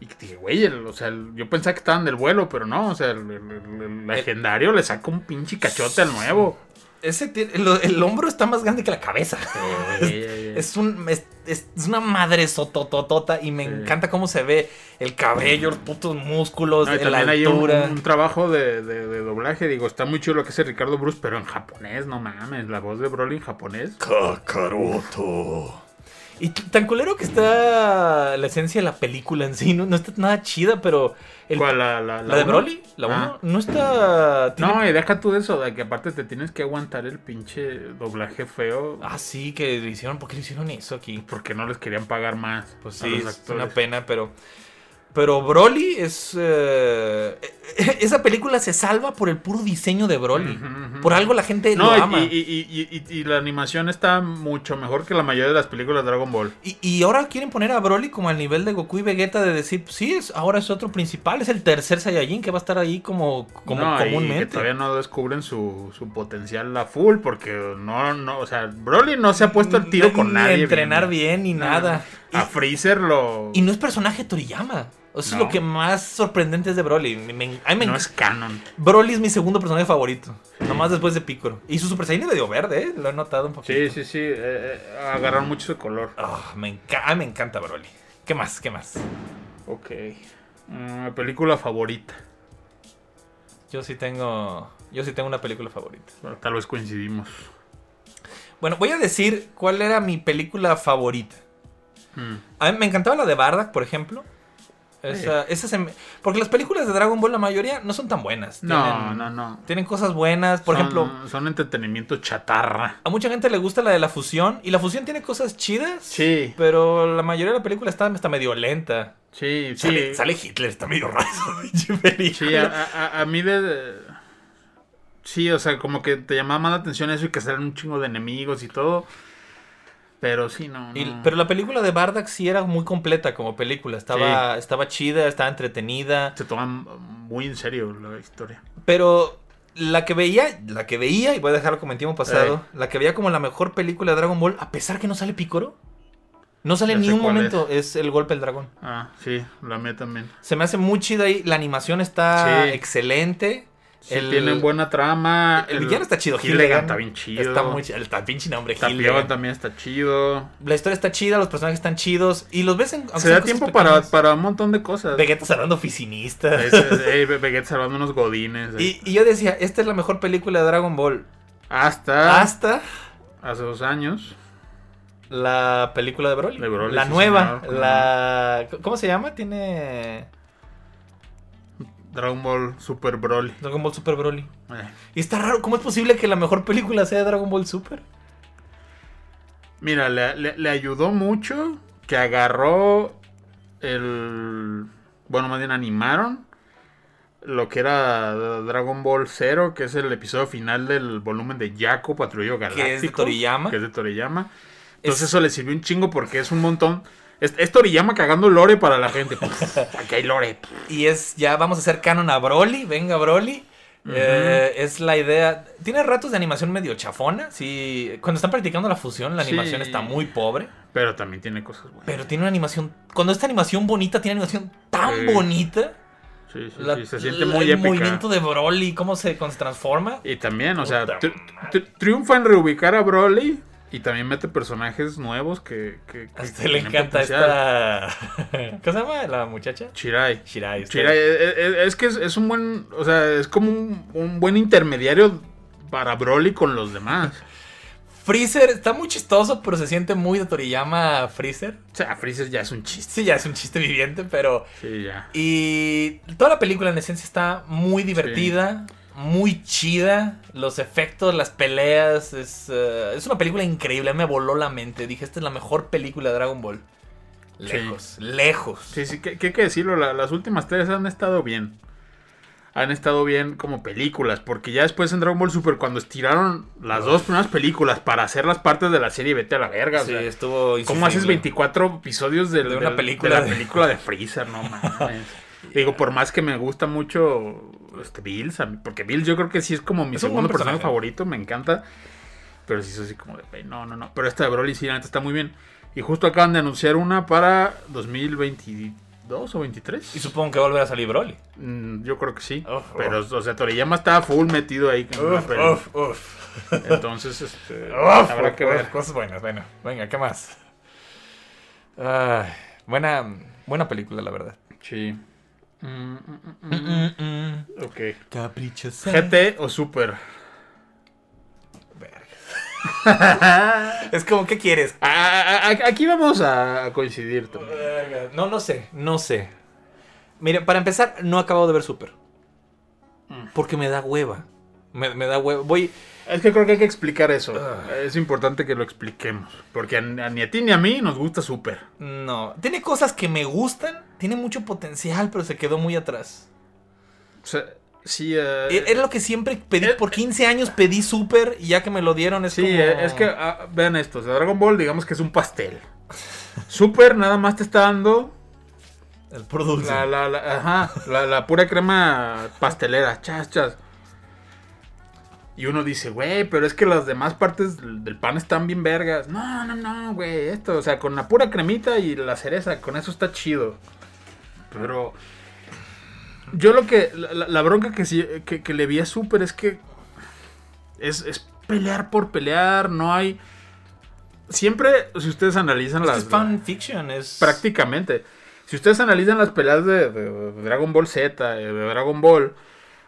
Y dije, güey, el- o sea, el- yo pensaba que estaban del vuelo, pero no, o sea, el, el- el- el legendario le saca un pinche cachote al nuevo. Ese tiene- el, el hombro está más grande que la cabeza. Es, un, es, es- es una madre sotototota y me Sí. encanta cómo se ve el cabello, los putos músculos, No, y la también hay un, altura. un trabajo de, de- de doblaje, digo, está muy chido lo que hace Ricardo Bruce, pero en japonés, no mames, la voz de Broly en japonés. Kakaroto. Y tan culero que está la esencia de la película en sí. No, no está nada chida, pero. el- ¿Cuál, la, la, la de? Broly, la Ah. 1, no está. tiene- No, y deja tú de eso, de que aparte te tienes que aguantar el pinche doblaje feo. Ah, sí, que le hicieron. ¿Por qué le hicieron eso aquí? Porque no les querían pagar más. Pues sí, es una pena, pero. Pero Broly es. eh, esa película se salva por el puro diseño de Broly. Por algo la gente No, lo ama. y, y- y- y- y la animación está mucho mejor que la mayoría de las películas de Dragon Ball. Y, y ahora quieren poner a Broly como al nivel de Goku y Vegeta de decir, sí, es, ahora es otro principal, es el tercer Saiyajin que va a estar ahí como, como No, y que comúnmente. todavía no descubren su, su potencial a full, porque no, no, o sea, Broly no se ha puesto el tiro Ni- con ni nadie. entrenar bien ni No, nada. A Freezer lo. Y no es personaje Toriyama. Eso No. es lo que más sorprendente es de Broly. Me- me- a mí me no es canon. Broly es mi segundo personaje favorito. Nomás después de Piccolo. Y su Super Saiyan es medio verde, ¿eh? Lo he notado un poquito. Sí, sí, sí. eh, eh, agarraron mucho ese color. Ah, me, enca- a mí me encanta Broly. ¿Qué más? ¿Qué más? Ok. Mm, película favorita. Yo sí tengo. Yo sí tengo una película favorita. Bueno, tal vez coincidimos. Bueno, voy a decir cuál era mi película favorita. Mm. A mí me encantaba la de Bardock, por ejemplo. Esa, esa se me- Porque las películas de Dragon Ball, la mayoría, no son tan buenas. No, Tienen- no, no. Tienen cosas buenas. Por Son- ejemplo, Son entretenimiento chatarra. a mucha gente le gusta la de la fusión. Y la fusión tiene cosas chidas. Sí. Pero la mayoría de la película está, está medio lenta. Sí, sí. Sale, sale Hitler, está medio raro. Sí, a, a- a mí de... Sí, o sea, como que te llamaba más la atención eso y que salen un chingo de enemigos y todo. Pero sí, no. Y- no. pero la película de Bardock sí era muy completa como película. Estaba, estaba chida, estaba entretenida. Se toman muy en serio la historia. Pero la que veía, la que veía, y voy a dejarlo como en tiempo pasado, Ey. la que veía como la mejor película de Dragon Ball, a pesar que no sale Picoro, no sale Ya ni sé un cuál momento, es. el golpe del dragón. Ah, sí, la mía también. Se me hace muy chida ahí, la animación está Sí. excelente. El, tienen buena trama. el villano está chido, Gilligan está bien chido. Está muy chido, el pinche nombre, Gilligan. también está chido. La historia está chida, los personajes están chidos, y los ves en... Se da tiempo para, para un montón de cosas. Vegeta salvando oficinistas. Es- es- ey, Vegeta salvando unos godines. eh. y, y yo decía, esta es la mejor película de Dragon Ball. Hasta Hasta hace dos años. la película de Broly. De Broly, la sí, nueva. señor. La... ¿Cómo se llama? Tiene... Dragon Ball Super Broly. Dragon Ball Super Broly. Eh. Y está raro, ¿cómo es posible que la mejor película sea Dragon Ball Super? Mira, le, le- le ayudó mucho que agarró el... Bueno, más bien animaron lo que era Dragon Ball Zero, que es el episodio final del volumen de Yaku, Patrullo Galáctico. Que es de Toriyama. Que es de Toriyama. Entonces Es- eso le sirvió un chingo porque es un montón... Es, es Toriyama cagando lore para la gente. Aquí hay lore. Y es, ya vamos a hacer canon a Broly, venga Broly. Eh, es la idea. Tiene ratos de animación medio chafona. Sí, cuando están practicando la fusión, la Sí. animación está muy pobre. Pero también tiene cosas buenas. Pero tiene una animación. Cuando esta animación bonita, tiene animación tan Sí. bonita. Sí, sí, La- sí, se siente la- muy el épica. movimiento de Broly, cómo se, cómo se transforma. Y también, o sea, Puta tri- tri- triunfa en reubicar a Broly y también mete personajes nuevos que, que, que A usted le encanta potencial. esta. ¿Cómo se llama la muchacha? Chirai. Shirai. usted- Chirai, eh, eh, es, que es, es un buen, o sea, es como un, un buen intermediario para Broly con los demás. Freezer está muy chistoso, pero se siente muy de Toriyama Freezer. O sea, Freezer ya es un chiste. Sí, ya es un chiste viviente, pero. Sí, ya. Y toda la película en esencia está muy divertida, muy chida. Los efectos, las peleas. Es, eh, es una película increíble. Me voló la mente. Dije, esta es la mejor película de Dragon Ball. Lejos, lejos. Sí, sí, que, que hay que decirlo, la- las últimas tres han estado bien. Han estado bien como películas, porque ya después en Dragon Ball Super, cuando estiraron las dos primeras películas para hacer las partes de la serie, vete a la verga. o Sí, sea, estuvo ¿Cómo haces insufrible. 24 episodios del- De una del- película de la de- película de Freezer? No mames. Digo, por más que me gusta mucho este Bills, porque Bills yo creo que sí es como mi Es segundo personaje personaje. favorito, me encanta. Pero sí es así como de, "Güey, no, no, no. Pero esta de Broly sí, la neta está muy bien. Y justo acaban de anunciar una para 2022 o 23. Y supongo que va a salir Broly. Mm, yo creo que sí. Uf, pero, o sea, Toriyama estaba full metido ahí en la Uf, peli. uf, uf. Entonces, este, habrá que ver. Cosas buenas, bueno. Venga, ¿qué más? Buena, buena película, la verdad. Sí. Mm, mm, mm, mm. Ok. Caprichosa. GT o Super. Es como, ¿qué quieres? A- a- a- Aquí vamos a coincidir también. No, no sé, no sé. Mire, para empezar, no acabo de ver Super. Porque me da hueva. Me, me da hueva. Voy. Es que creo que hay que explicar eso. Ah. Es importante que lo expliquemos. Porque a, a ni a ti ni a mí nos gusta Super. No. Tiene cosas que me gustan. Tiene mucho potencial, pero se quedó muy atrás. O sea, sí. eh, E- Era lo que siempre pedí. eh, Por 15 años pedí Super y ya que me lo dieron es Sí, como... eh, es que ah, vean esto. o sea, Dragon Ball, digamos que es un pastel. Super nada más te está dando El puro dulce. la, la, la- ajá, la, la pura crema pastelera. Chas, chas. Y uno dice, güey, pero es que las demás partes del pan están bien vergas. No, no, no, güey, esto, o sea, con la pura cremita y la cereza, con eso está chido. Pero yo lo que, la, la- la bronca que, sí, que, que le vi a Super es que es, es pelear por pelear, no hay... Siempre, si ustedes analizan Esto las... es fanfiction, es... Prácticamente. Si ustedes analizan las peleas de, de- de Dragon Ball Z, de Dragon Ball,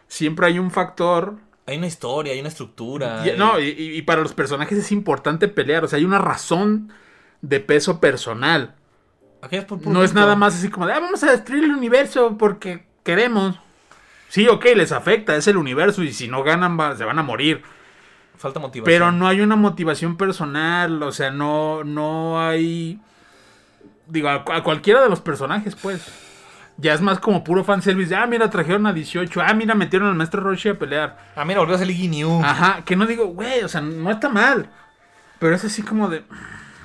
siempre hay un factor Hay una historia, hay una estructura. y- hay- no, y, para los personajes es importante pelear. O sea, hay una razón de peso personal. Es por No es nada más así como de, "Ah, vamos a destruir el universo porque queremos. Sí, ok, les afecta, es el universo y si no ganan va- se van a morir. Falta motivación. Pero no hay una motivación personal, o sea, no, no hay... Digo, a, a cualquiera de los personajes, pues. Ya es más como puro fanservice. Ah, mira, trajeron a 18. Ah, mira, metieron al maestro Roshi a pelear. Ah, mira, volvió a salir Ginyu. Ajá, que no digo, güey, o sea, no está mal. Pero es así como de...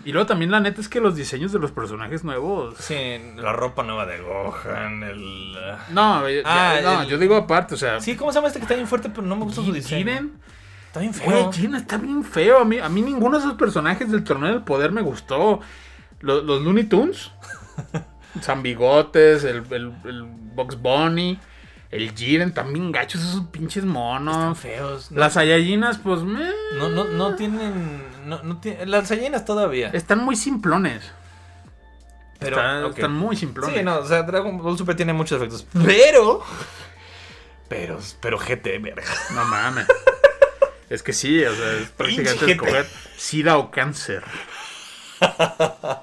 Y luego también la neta es que los diseños de los personajes nuevos... Sí, la ropa nueva de Gohan, el... No, Ah, ya- no el- yo digo aparte, o sea... Sí, ¿cómo se llama este que está bien fuerte, pero no me gusta su diseño? Jiren, Está bien Güey, feo. Jiren está bien feo. A mí, a mí ninguno de esos personajes del torneo del poder me gustó. Los, los Looney Tunes, San Bigotes, el, el, el Box Bunny, el Jiren, también gachos esos pinches Están monos. feos. No, Las Saiyajines, pues, meh, no, no, no tienen... No, no tienen... Las Sayenas todavía. están muy simplones. Pero, están, están muy simplones. Sí, no, o sea, Dragon Ball Super tiene muchos efectos. Pero... Pero, pero GT, verga. No mames. es que sí, o sea, es prácticamente escoger sida o cáncer.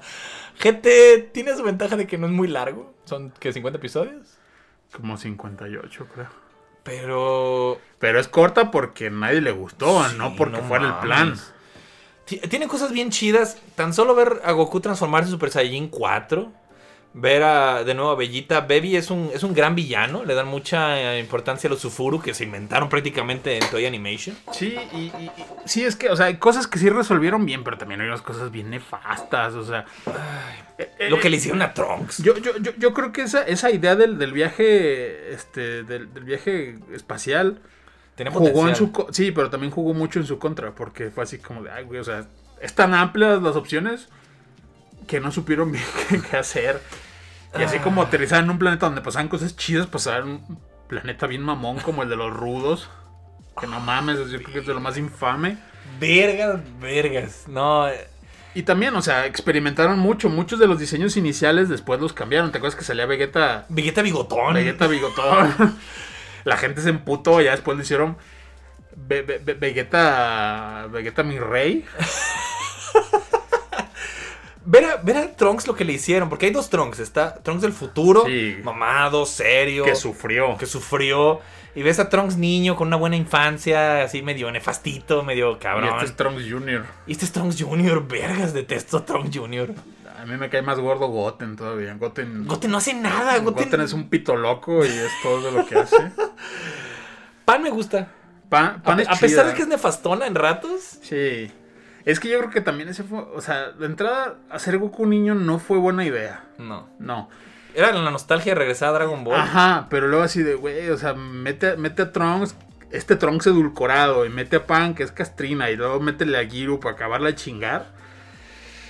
GT tiene su ventaja de que no es muy largo. Son, que 50 episodios? Como 58, creo. Pero... Pero es corta porque nadie le gustó, Sí, no porque no fuera el plan. Ti- Tiene cosas bien chidas. Tan solo ver a Goku transformarse en Super Saiyajin 4. Ver a, de nuevo a Bellita. Baby es un, es un gran villano. Le dan mucha eh, importancia a los Sufuru que se inventaron prácticamente en Toy Animation. Sí, y, y- y- sí, es que, o sea, hay cosas que sí resolvieron bien, pero también hay unas cosas bien nefastas, o sea. eh, eh, Lo que le hicieron a Trunks. Yo, yo, yo, yo creo que esa, esa idea del, del viaje, este, del, del viaje espacial jugó en su, sí, pero también jugó mucho en su contra, porque fue así como de, ay, güey, o sea, es tan amplias las opciones que no supieron bien qué hacer. Y así como aterrizar en un planeta donde pasaban cosas chidas, pasar en un planeta bien mamón como el de los rudos. Que no mames, yo creo que es de lo más infame. Vergas, vergas. No, Y también, o sea, experimentaron mucho. Muchos de los diseños iniciales después los cambiaron. ¿Te acuerdas que salía Vegeta, Vegeta bigotón. Vegeta bigotón? La gente se emputó, ya después lo hicieron Ve- Ve- Ve- Vegeta, Vegeta mi rey. Ver a, ver a Trunks lo que le hicieron, porque hay dos Trunks. Está Trunks del futuro, Sí. mamado, serio, Que sufrió. que sufrió. Y ves a Trunks niño con una buena infancia, así medio nefastito, medio Y cabrón. este es Trunks Jr. Y este es Trunks Jr., vergas, detesto a Trunks Jr. A mí me cae más gordo Goten todavía. Goten, Goten no hace nada, Goten. Goten es un pito loco y es todo lo que hace. Pan me gusta. Pan, A, Pan pe- es a pesar de que es nefastona en ratos. Sí. Es que yo creo que también ese fue. O sea, de entrada, hacer Goku niño no fue buena idea. No. No. Era la nostalgia de regresar a Dragon Ball. Ajá, pero luego así de, güey, o sea, mete, mete a Trunks, este Trunks edulcorado, y mete a Pan, que es Castrina, y luego métele a Giru para acabarla de chingar.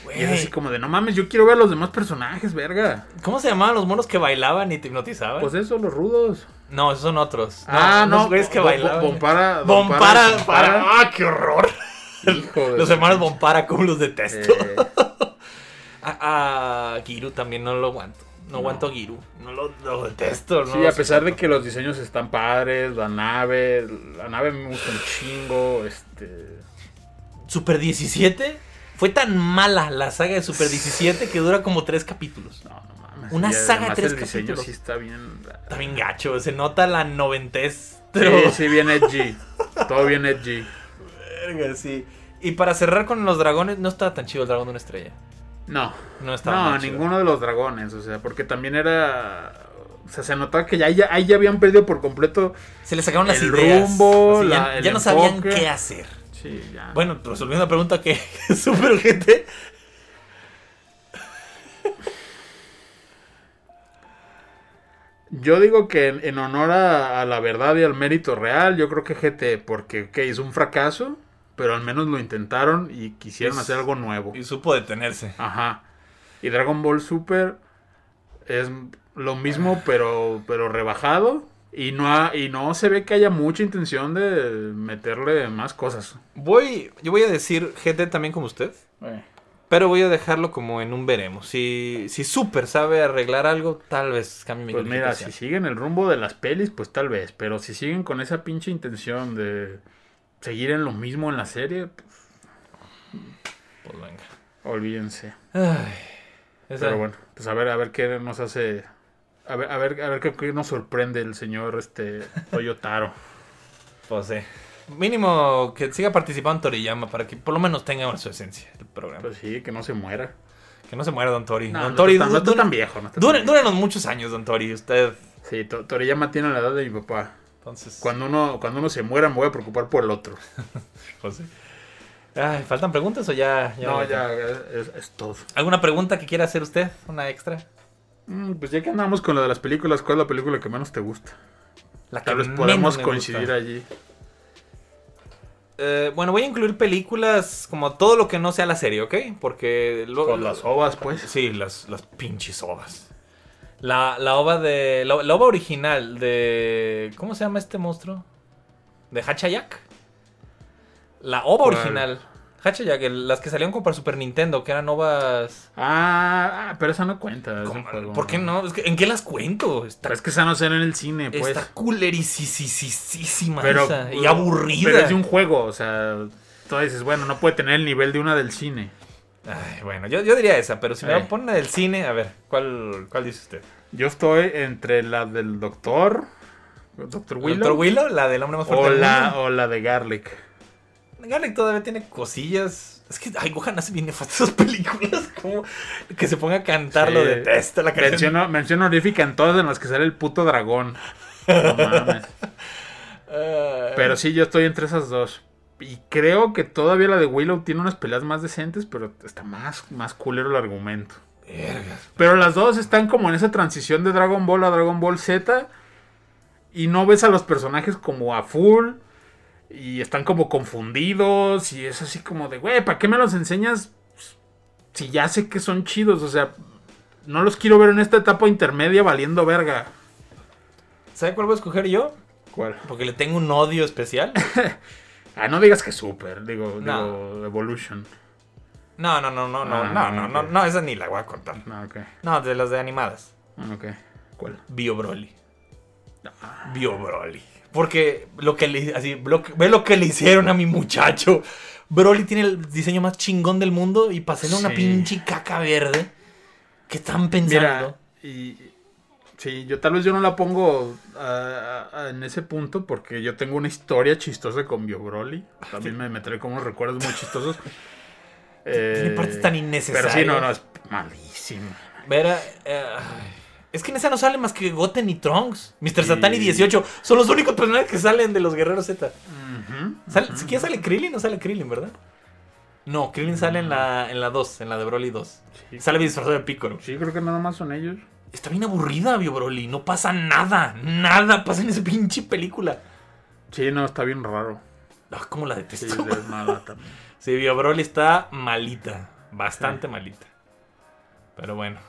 Güey, Y es así como de, no mames, yo quiero ver a los demás personajes, verga. ¿Cómo se llamaban los monos que bailaban y te hipnotizaban? Pues eso, los rudos. no, esos son otros. ah, no, Los güeyes que bailaban. Bo- Bompara, Bompara, Bompara. ¡Ah, qué horror! Hijo Los hermanos Bompara, como los detesto. Eh, A, a Giru también no lo aguanto. No, aguanto a Giru. No lo, lo detesto. no sí, lo a pesar de que los diseños están padres, la nave, la nave me gusta un chingo, este... Super 17 fue tan mala la saga de Super 17 que dura como tres capítulos. No, no mames. Una saga de tres el diseño capítulos. sí está bien... Está bien gacho, se nota la noventez. Sí, Pero... sí, bien edgy. Todo bien edgy. Verga, sí. Y para cerrar con los dragones, no estaba tan chido el dragón de una estrella. No, No estaba no, ninguno de los dragones, o sea, porque también era... O sea, se notaba que ya, ya, ahí ya habían perdido por completo. Se le sacaron las El ideas. rumbo, ya la- el ya no sabían qué hacer. Sí, ya. Bueno, resolviendo la pregunta que Super GT. Yo digo que en, en honor a, a la verdad y al mérito real, yo creo que GT, porque ok, es un fracaso, pero al menos lo intentaron y quisieron hacer algo nuevo. Y supo detenerse. Ajá. Y Dragon Ball Super es lo mismo, pero, pero rebajado. Y no, ha- y no se ve que haya mucha intención de meterle más cosas. Voy, yo voy a decir GT también como usted. Pero voy a dejarlo como en un veremos. Si, si Super sabe arreglar algo, tal vez cambie mi Pues mira, si siguen el rumbo de las pelis, pues tal vez. Pero si siguen con esa pinche intención de seguir en lo mismo en la serie, pues Pues venga. olvídense. Ay, esa- Pero bueno, pues a ver, a ver qué nos hace. A ver, a ver, a ver qué, qué nos sorprende el señor este Toyotaro. Pues sí. Mínimo que siga participando Toriyama para que por lo menos tenga su esencia el programa. Pues sí, que no se muera. que no se muera Don Tori. No, don no Tori, está no está tan viejo. No está tan viejo. muchos años, Don Tori. Usted. Sí, To- Toriyama tiene la edad de mi papá. Entonces. Cuando uno, cuando uno se muera, me voy a preocupar por el otro. sí. Ay, ¿faltan preguntas o ya? no, me ya, es, es todo. ¿Alguna pregunta que quiera hacer usted? ¿Una extra? Mm, pues ya que andamos con lo de las películas, ¿cuál es la película que menos te gusta? La que Tal vez podemos coincidir gusta. allí. Eh, bueno, voy a incluir películas como todo lo que no sea la serie, ¿ok? Porque lo- Con las ovas, pues. Sí, las, las pinches ovas. La, la ova de. La, la ova original de. ¿Cómo se llama este monstruo? ¿De Hachayak? La ova ¿Cuál? original. Hachayak, el- las que salieron como para Super Nintendo, que eran ovas. Ah, ah, pero esa no cuenta. ¿Por qué no? Es que, ¿En qué las cuento? Está, Pero es que esa no será en el cine, pues. está culerisísima esa, y aburrida. Pero es de un juego, o sea, tú dices, bueno, no puede tener el nivel de una del cine. Ay, bueno, yo, yo diría esa, pero si me Eh. ponen del cine, a ver, ¿cuál, cuál dice usted? Yo estoy entre la del doctor, Doctor Willow, ¿Doctor Willow? ¿La del hombre más fuerte o, del la, mundo? o la de Garlic. Garlic todavía tiene cosillas. Es que, ay, Gohan hace bien nefastas esas películas. Como que se ponga a cantar, lo Sí. detesta la canción. Mención, mención honorífica en todas en las que sale el puto dragón. No mames. Pero sí, yo estoy entre esas dos. Y creo que todavía la de Willow tiene unas peleas más decentes, pero está más, más culero el argumento. Vergas. Pero las dos están como en esa transición de Dragon Ball a Dragon Ball Z. Y no ves a los personajes como a full. Y están como confundidos. Y es así como de, güey, ¿para qué me los enseñas? Si ya sé que son chidos. O sea, no los quiero ver en esta etapa intermedia valiendo verga. ¿Sabe cuál voy a escoger yo? ¿Cuál? Porque le tengo un odio especial. Ah, no digas que super. Digo, No. digo Evolution. No, no, no, no, no, Ah, no, no, no, no, esa ni la voy a contar. No, ok. No, de las de animadas. Ah, Ok. ¿Cuál? Bio Broly. Bio Broly. Porque lo que le, así, lo ve lo que le hicieron a mi muchacho. Broly tiene el diseño más chingón del mundo y pasé una Sí. pinche caca verde. ¿Qué están pensando? Mira, y sí, yo tal vez yo no la pongo en ese punto porque yo tengo una historia chistosa con Bio Broly. También me meteré con unos recuerdos muy chistosos. Tiene Eh, partes tan Pero innecesarias. sí, no, no, es malísimo. Vera, eh, es que en esa no sale más que Goten y Trunks. Mr. Satan y 18 son los únicos personajes que salen de los guerreros Z. Ujú, Sale, ujú. ¿Siquiera sale Krillin? No sale Krillin, ¿verdad? No, Krillin sale en la, en la 2, en la de Broly 2. Sí. Sale disfrazado de Piccolo. Sí, creo que nada más son ellos. Está bien aburrida, Bio Broly. No pasa nada, nada pasa en esa pinche película. Sí, no, está bien raro. Ah, cómo la Sí, detesto. es mala también. Sí, Bio Broly está malita. Bastante malita. Pero bueno.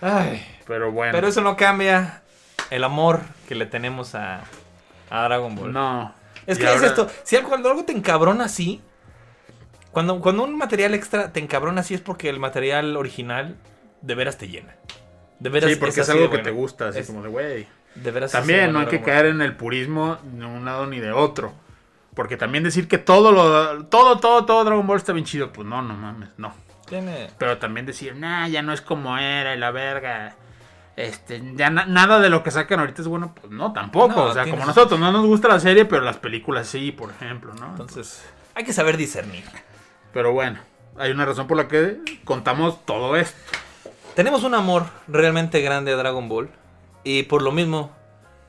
Ay. Pero bueno. Pero eso no cambia el amor que le tenemos a, a Dragon Ball. No. Es que es esto. Si cuando algo te encabrona así. Cuando, cuando un material extra te encabrona así es porque el material original de veras te llena. De veras Sí, porque es, algo que te gusta, así Es- como de, güey. De veras También no hay que caer en el purismo de un lado ni de otro. Porque también decir que todo lo todo todo todo Dragon Ball está bien chido, pues no, no mames, no. Tiene- Pero también decir, "Nah, ya no es como era y la verga." Este, ya na- nada de lo que sacan ahorita es bueno, pues no, tampoco. No, o sea, tienes- como nosotros, no nos gusta la serie, pero las películas sí, por ejemplo, ¿no? Entonces, hay que saber discernir. Pero bueno, hay una razón por la que contamos todo esto. Tenemos un amor realmente grande a Dragon Ball. Y por lo mismo,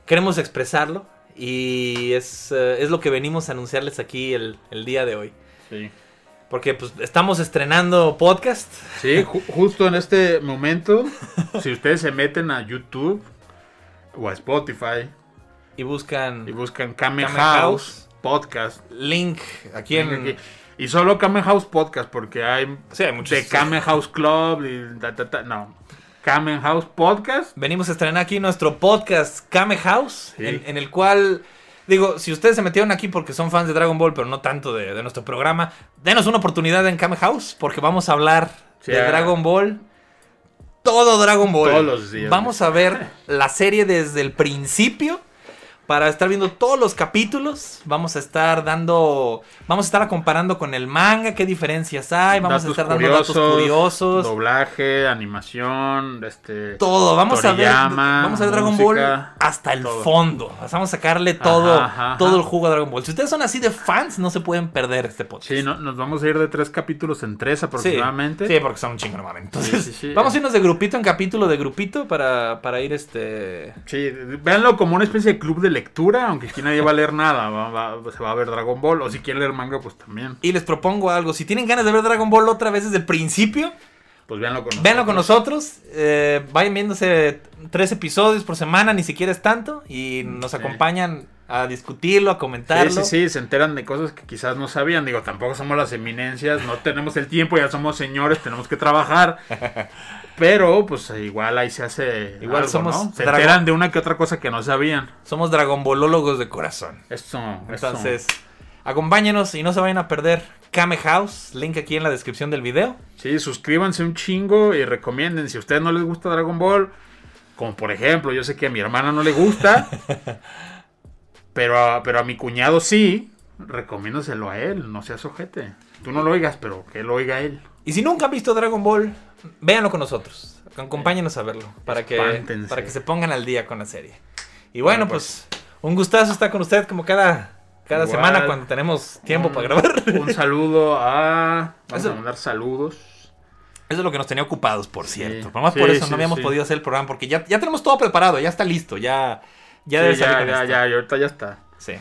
queremos expresarlo. Y es, eh, es lo que venimos a anunciarles aquí el, el día de hoy. Sí. Porque pues estamos estrenando podcast. Sí, ju- justo en este momento, si ustedes se meten a YouTube o a Spotify Y buscan y buscan Kamen House House. Podcast, link aquí en... aquí, y solo Kamen House Podcast, porque hay Sí, hay muchos. de Kamen House Club y ta, ta, ta, no, Kamen House Podcast. Venimos a estrenar aquí nuestro podcast Kame House, Sí. en, en el cual, digo, si ustedes se metieron aquí porque son fans de Dragon Ball, pero no tanto de, de nuestro programa, denos una oportunidad en Kame House, porque vamos a hablar Sí, de ah. Dragon Ball. Todo Dragon Ball. Todos los días. Vamos a ver la serie desde el principio. Para estar viendo todos los capítulos, vamos a estar dando, vamos a estar comparando con el manga, qué diferencias hay, vamos a estar dando datos curiosos, Doblaje, animación, este. todo. Vamos a ver, vamos a ver Dragon música, Ball hasta el todo. fondo. Vamos a sacarle todo, Ajá, ajá, todo ajá. el jugo a Dragon Ball. Si ustedes son así de fans, no se pueden perder este podcast. Sí, no, nos vamos a ir de tres capítulos en tres aproximadamente. Sí, porque son un chingo normalmente. Entonces, Sí, sí, sí. vamos a irnos de grupito en capítulo de grupito para, para ir este. Sí, véanlo como una especie de club de lectura, aunque aquí nadie va a leer nada, va- va- se va a ver Dragon Ball, o si quieren leer manga, pues también, Y les propongo algo. Si tienen ganas de ver Dragon Ball otra vez desde el principio, pues véanlo con nosotros. véanlo con nosotros. eh, vayan viéndose tres episodios por semana, ni siquiera es tanto. Y nos acompañan a discutirlo, a comentarlo. Sí, sí, sí, se enteran de cosas que quizás no sabían. Digo, tampoco somos las eminencias, no tenemos el tiempo, ya somos señores, tenemos que trabajar. Pero, pues igual ahí se hace. Igual algo, somos ¿no? Se enteran de una que otra cosa que no sabían. Somos dragonbolólogos de corazón. Eso, Entonces, acompáñenos y no se vayan a perder Kame House, link aquí en la descripción del video. Sí, suscríbanse un chingo y recomienden. Si a ustedes no les gusta Dragon Ball, como por ejemplo, yo sé que a mi hermana no le gusta, pero, a, pero a mi cuñado sí, recomiéndoselo a él, no seas ojete. Tú no lo oigas, pero que lo oiga él. Y si nunca han visto Dragon Ball, véanlo con nosotros. Acompáñenos a verlo para que, Espántense. para que se pongan al día con la serie. Y bueno, Bueno, pues un gustazo estar con usted como cada, cada Igual. semana cuando tenemos tiempo Un- para grabar. Un saludo a. Vamos Eso- a mandar saludos. Eso es lo que nos tenía ocupados, por Sí. cierto. Nomás Sí, por eso sí, no habíamos sí. podido hacer el programa porque ya, ya tenemos todo preparado, ya está listo, ya, ya Sí, debe salir ya, con ya, esto. ya, y ahorita ya está. Sí.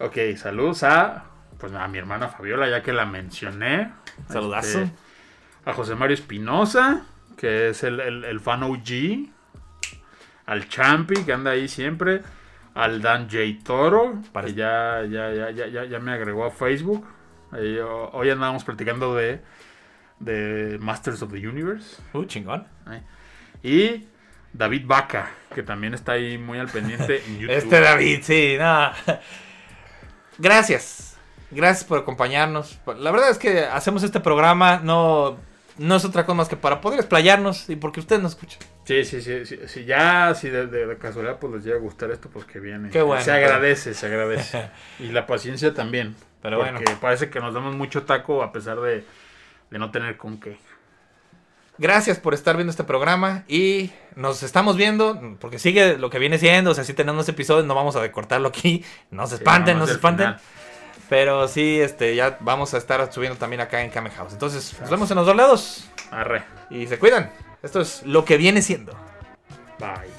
Ok, saludos a. Pues a mi hermana Fabiola, ya que la mencioné. Saludazo. Este, a José Mario Espinosa, que es el, el, el fan OG. Al Champi, que anda ahí siempre. Al Dan J. Toro, Parece- que ya, ya, ya, ya, ya, me agregó a Facebook. Ahí, hoy andábamos platicando de, de Masters of the Universe. Uh, chingón. Y David Vaca, que también está ahí muy al pendiente en YouTube. Este David, sí, no. Gracias. Gracias por acompañarnos. La verdad es que hacemos este programa, no, no es otra cosa más que para poder explayarnos y porque ustedes nos escuchan. Sí, sí, sí, sí, sí, ya, si de, de- de casualidad pues les llega a gustar esto, pues que viene. Qué bueno, Se pero- agradece, se agradece. y la paciencia también. Pero porque bueno. parece que nos damos mucho taco a pesar de, de no tener con qué. Gracias por estar viendo este programa y nos estamos viendo porque sigue lo que viene siendo. O sea, si tenemos episodios, no vamos a cortarlo aquí. No se Sí, espanten, no se espanten. final. Pero sí, este, ya vamos a estar subiendo también acá en Kame House. Entonces, nos vemos en los dos lados Arre. y se cuidan. Esto es lo que viene siendo. Bye.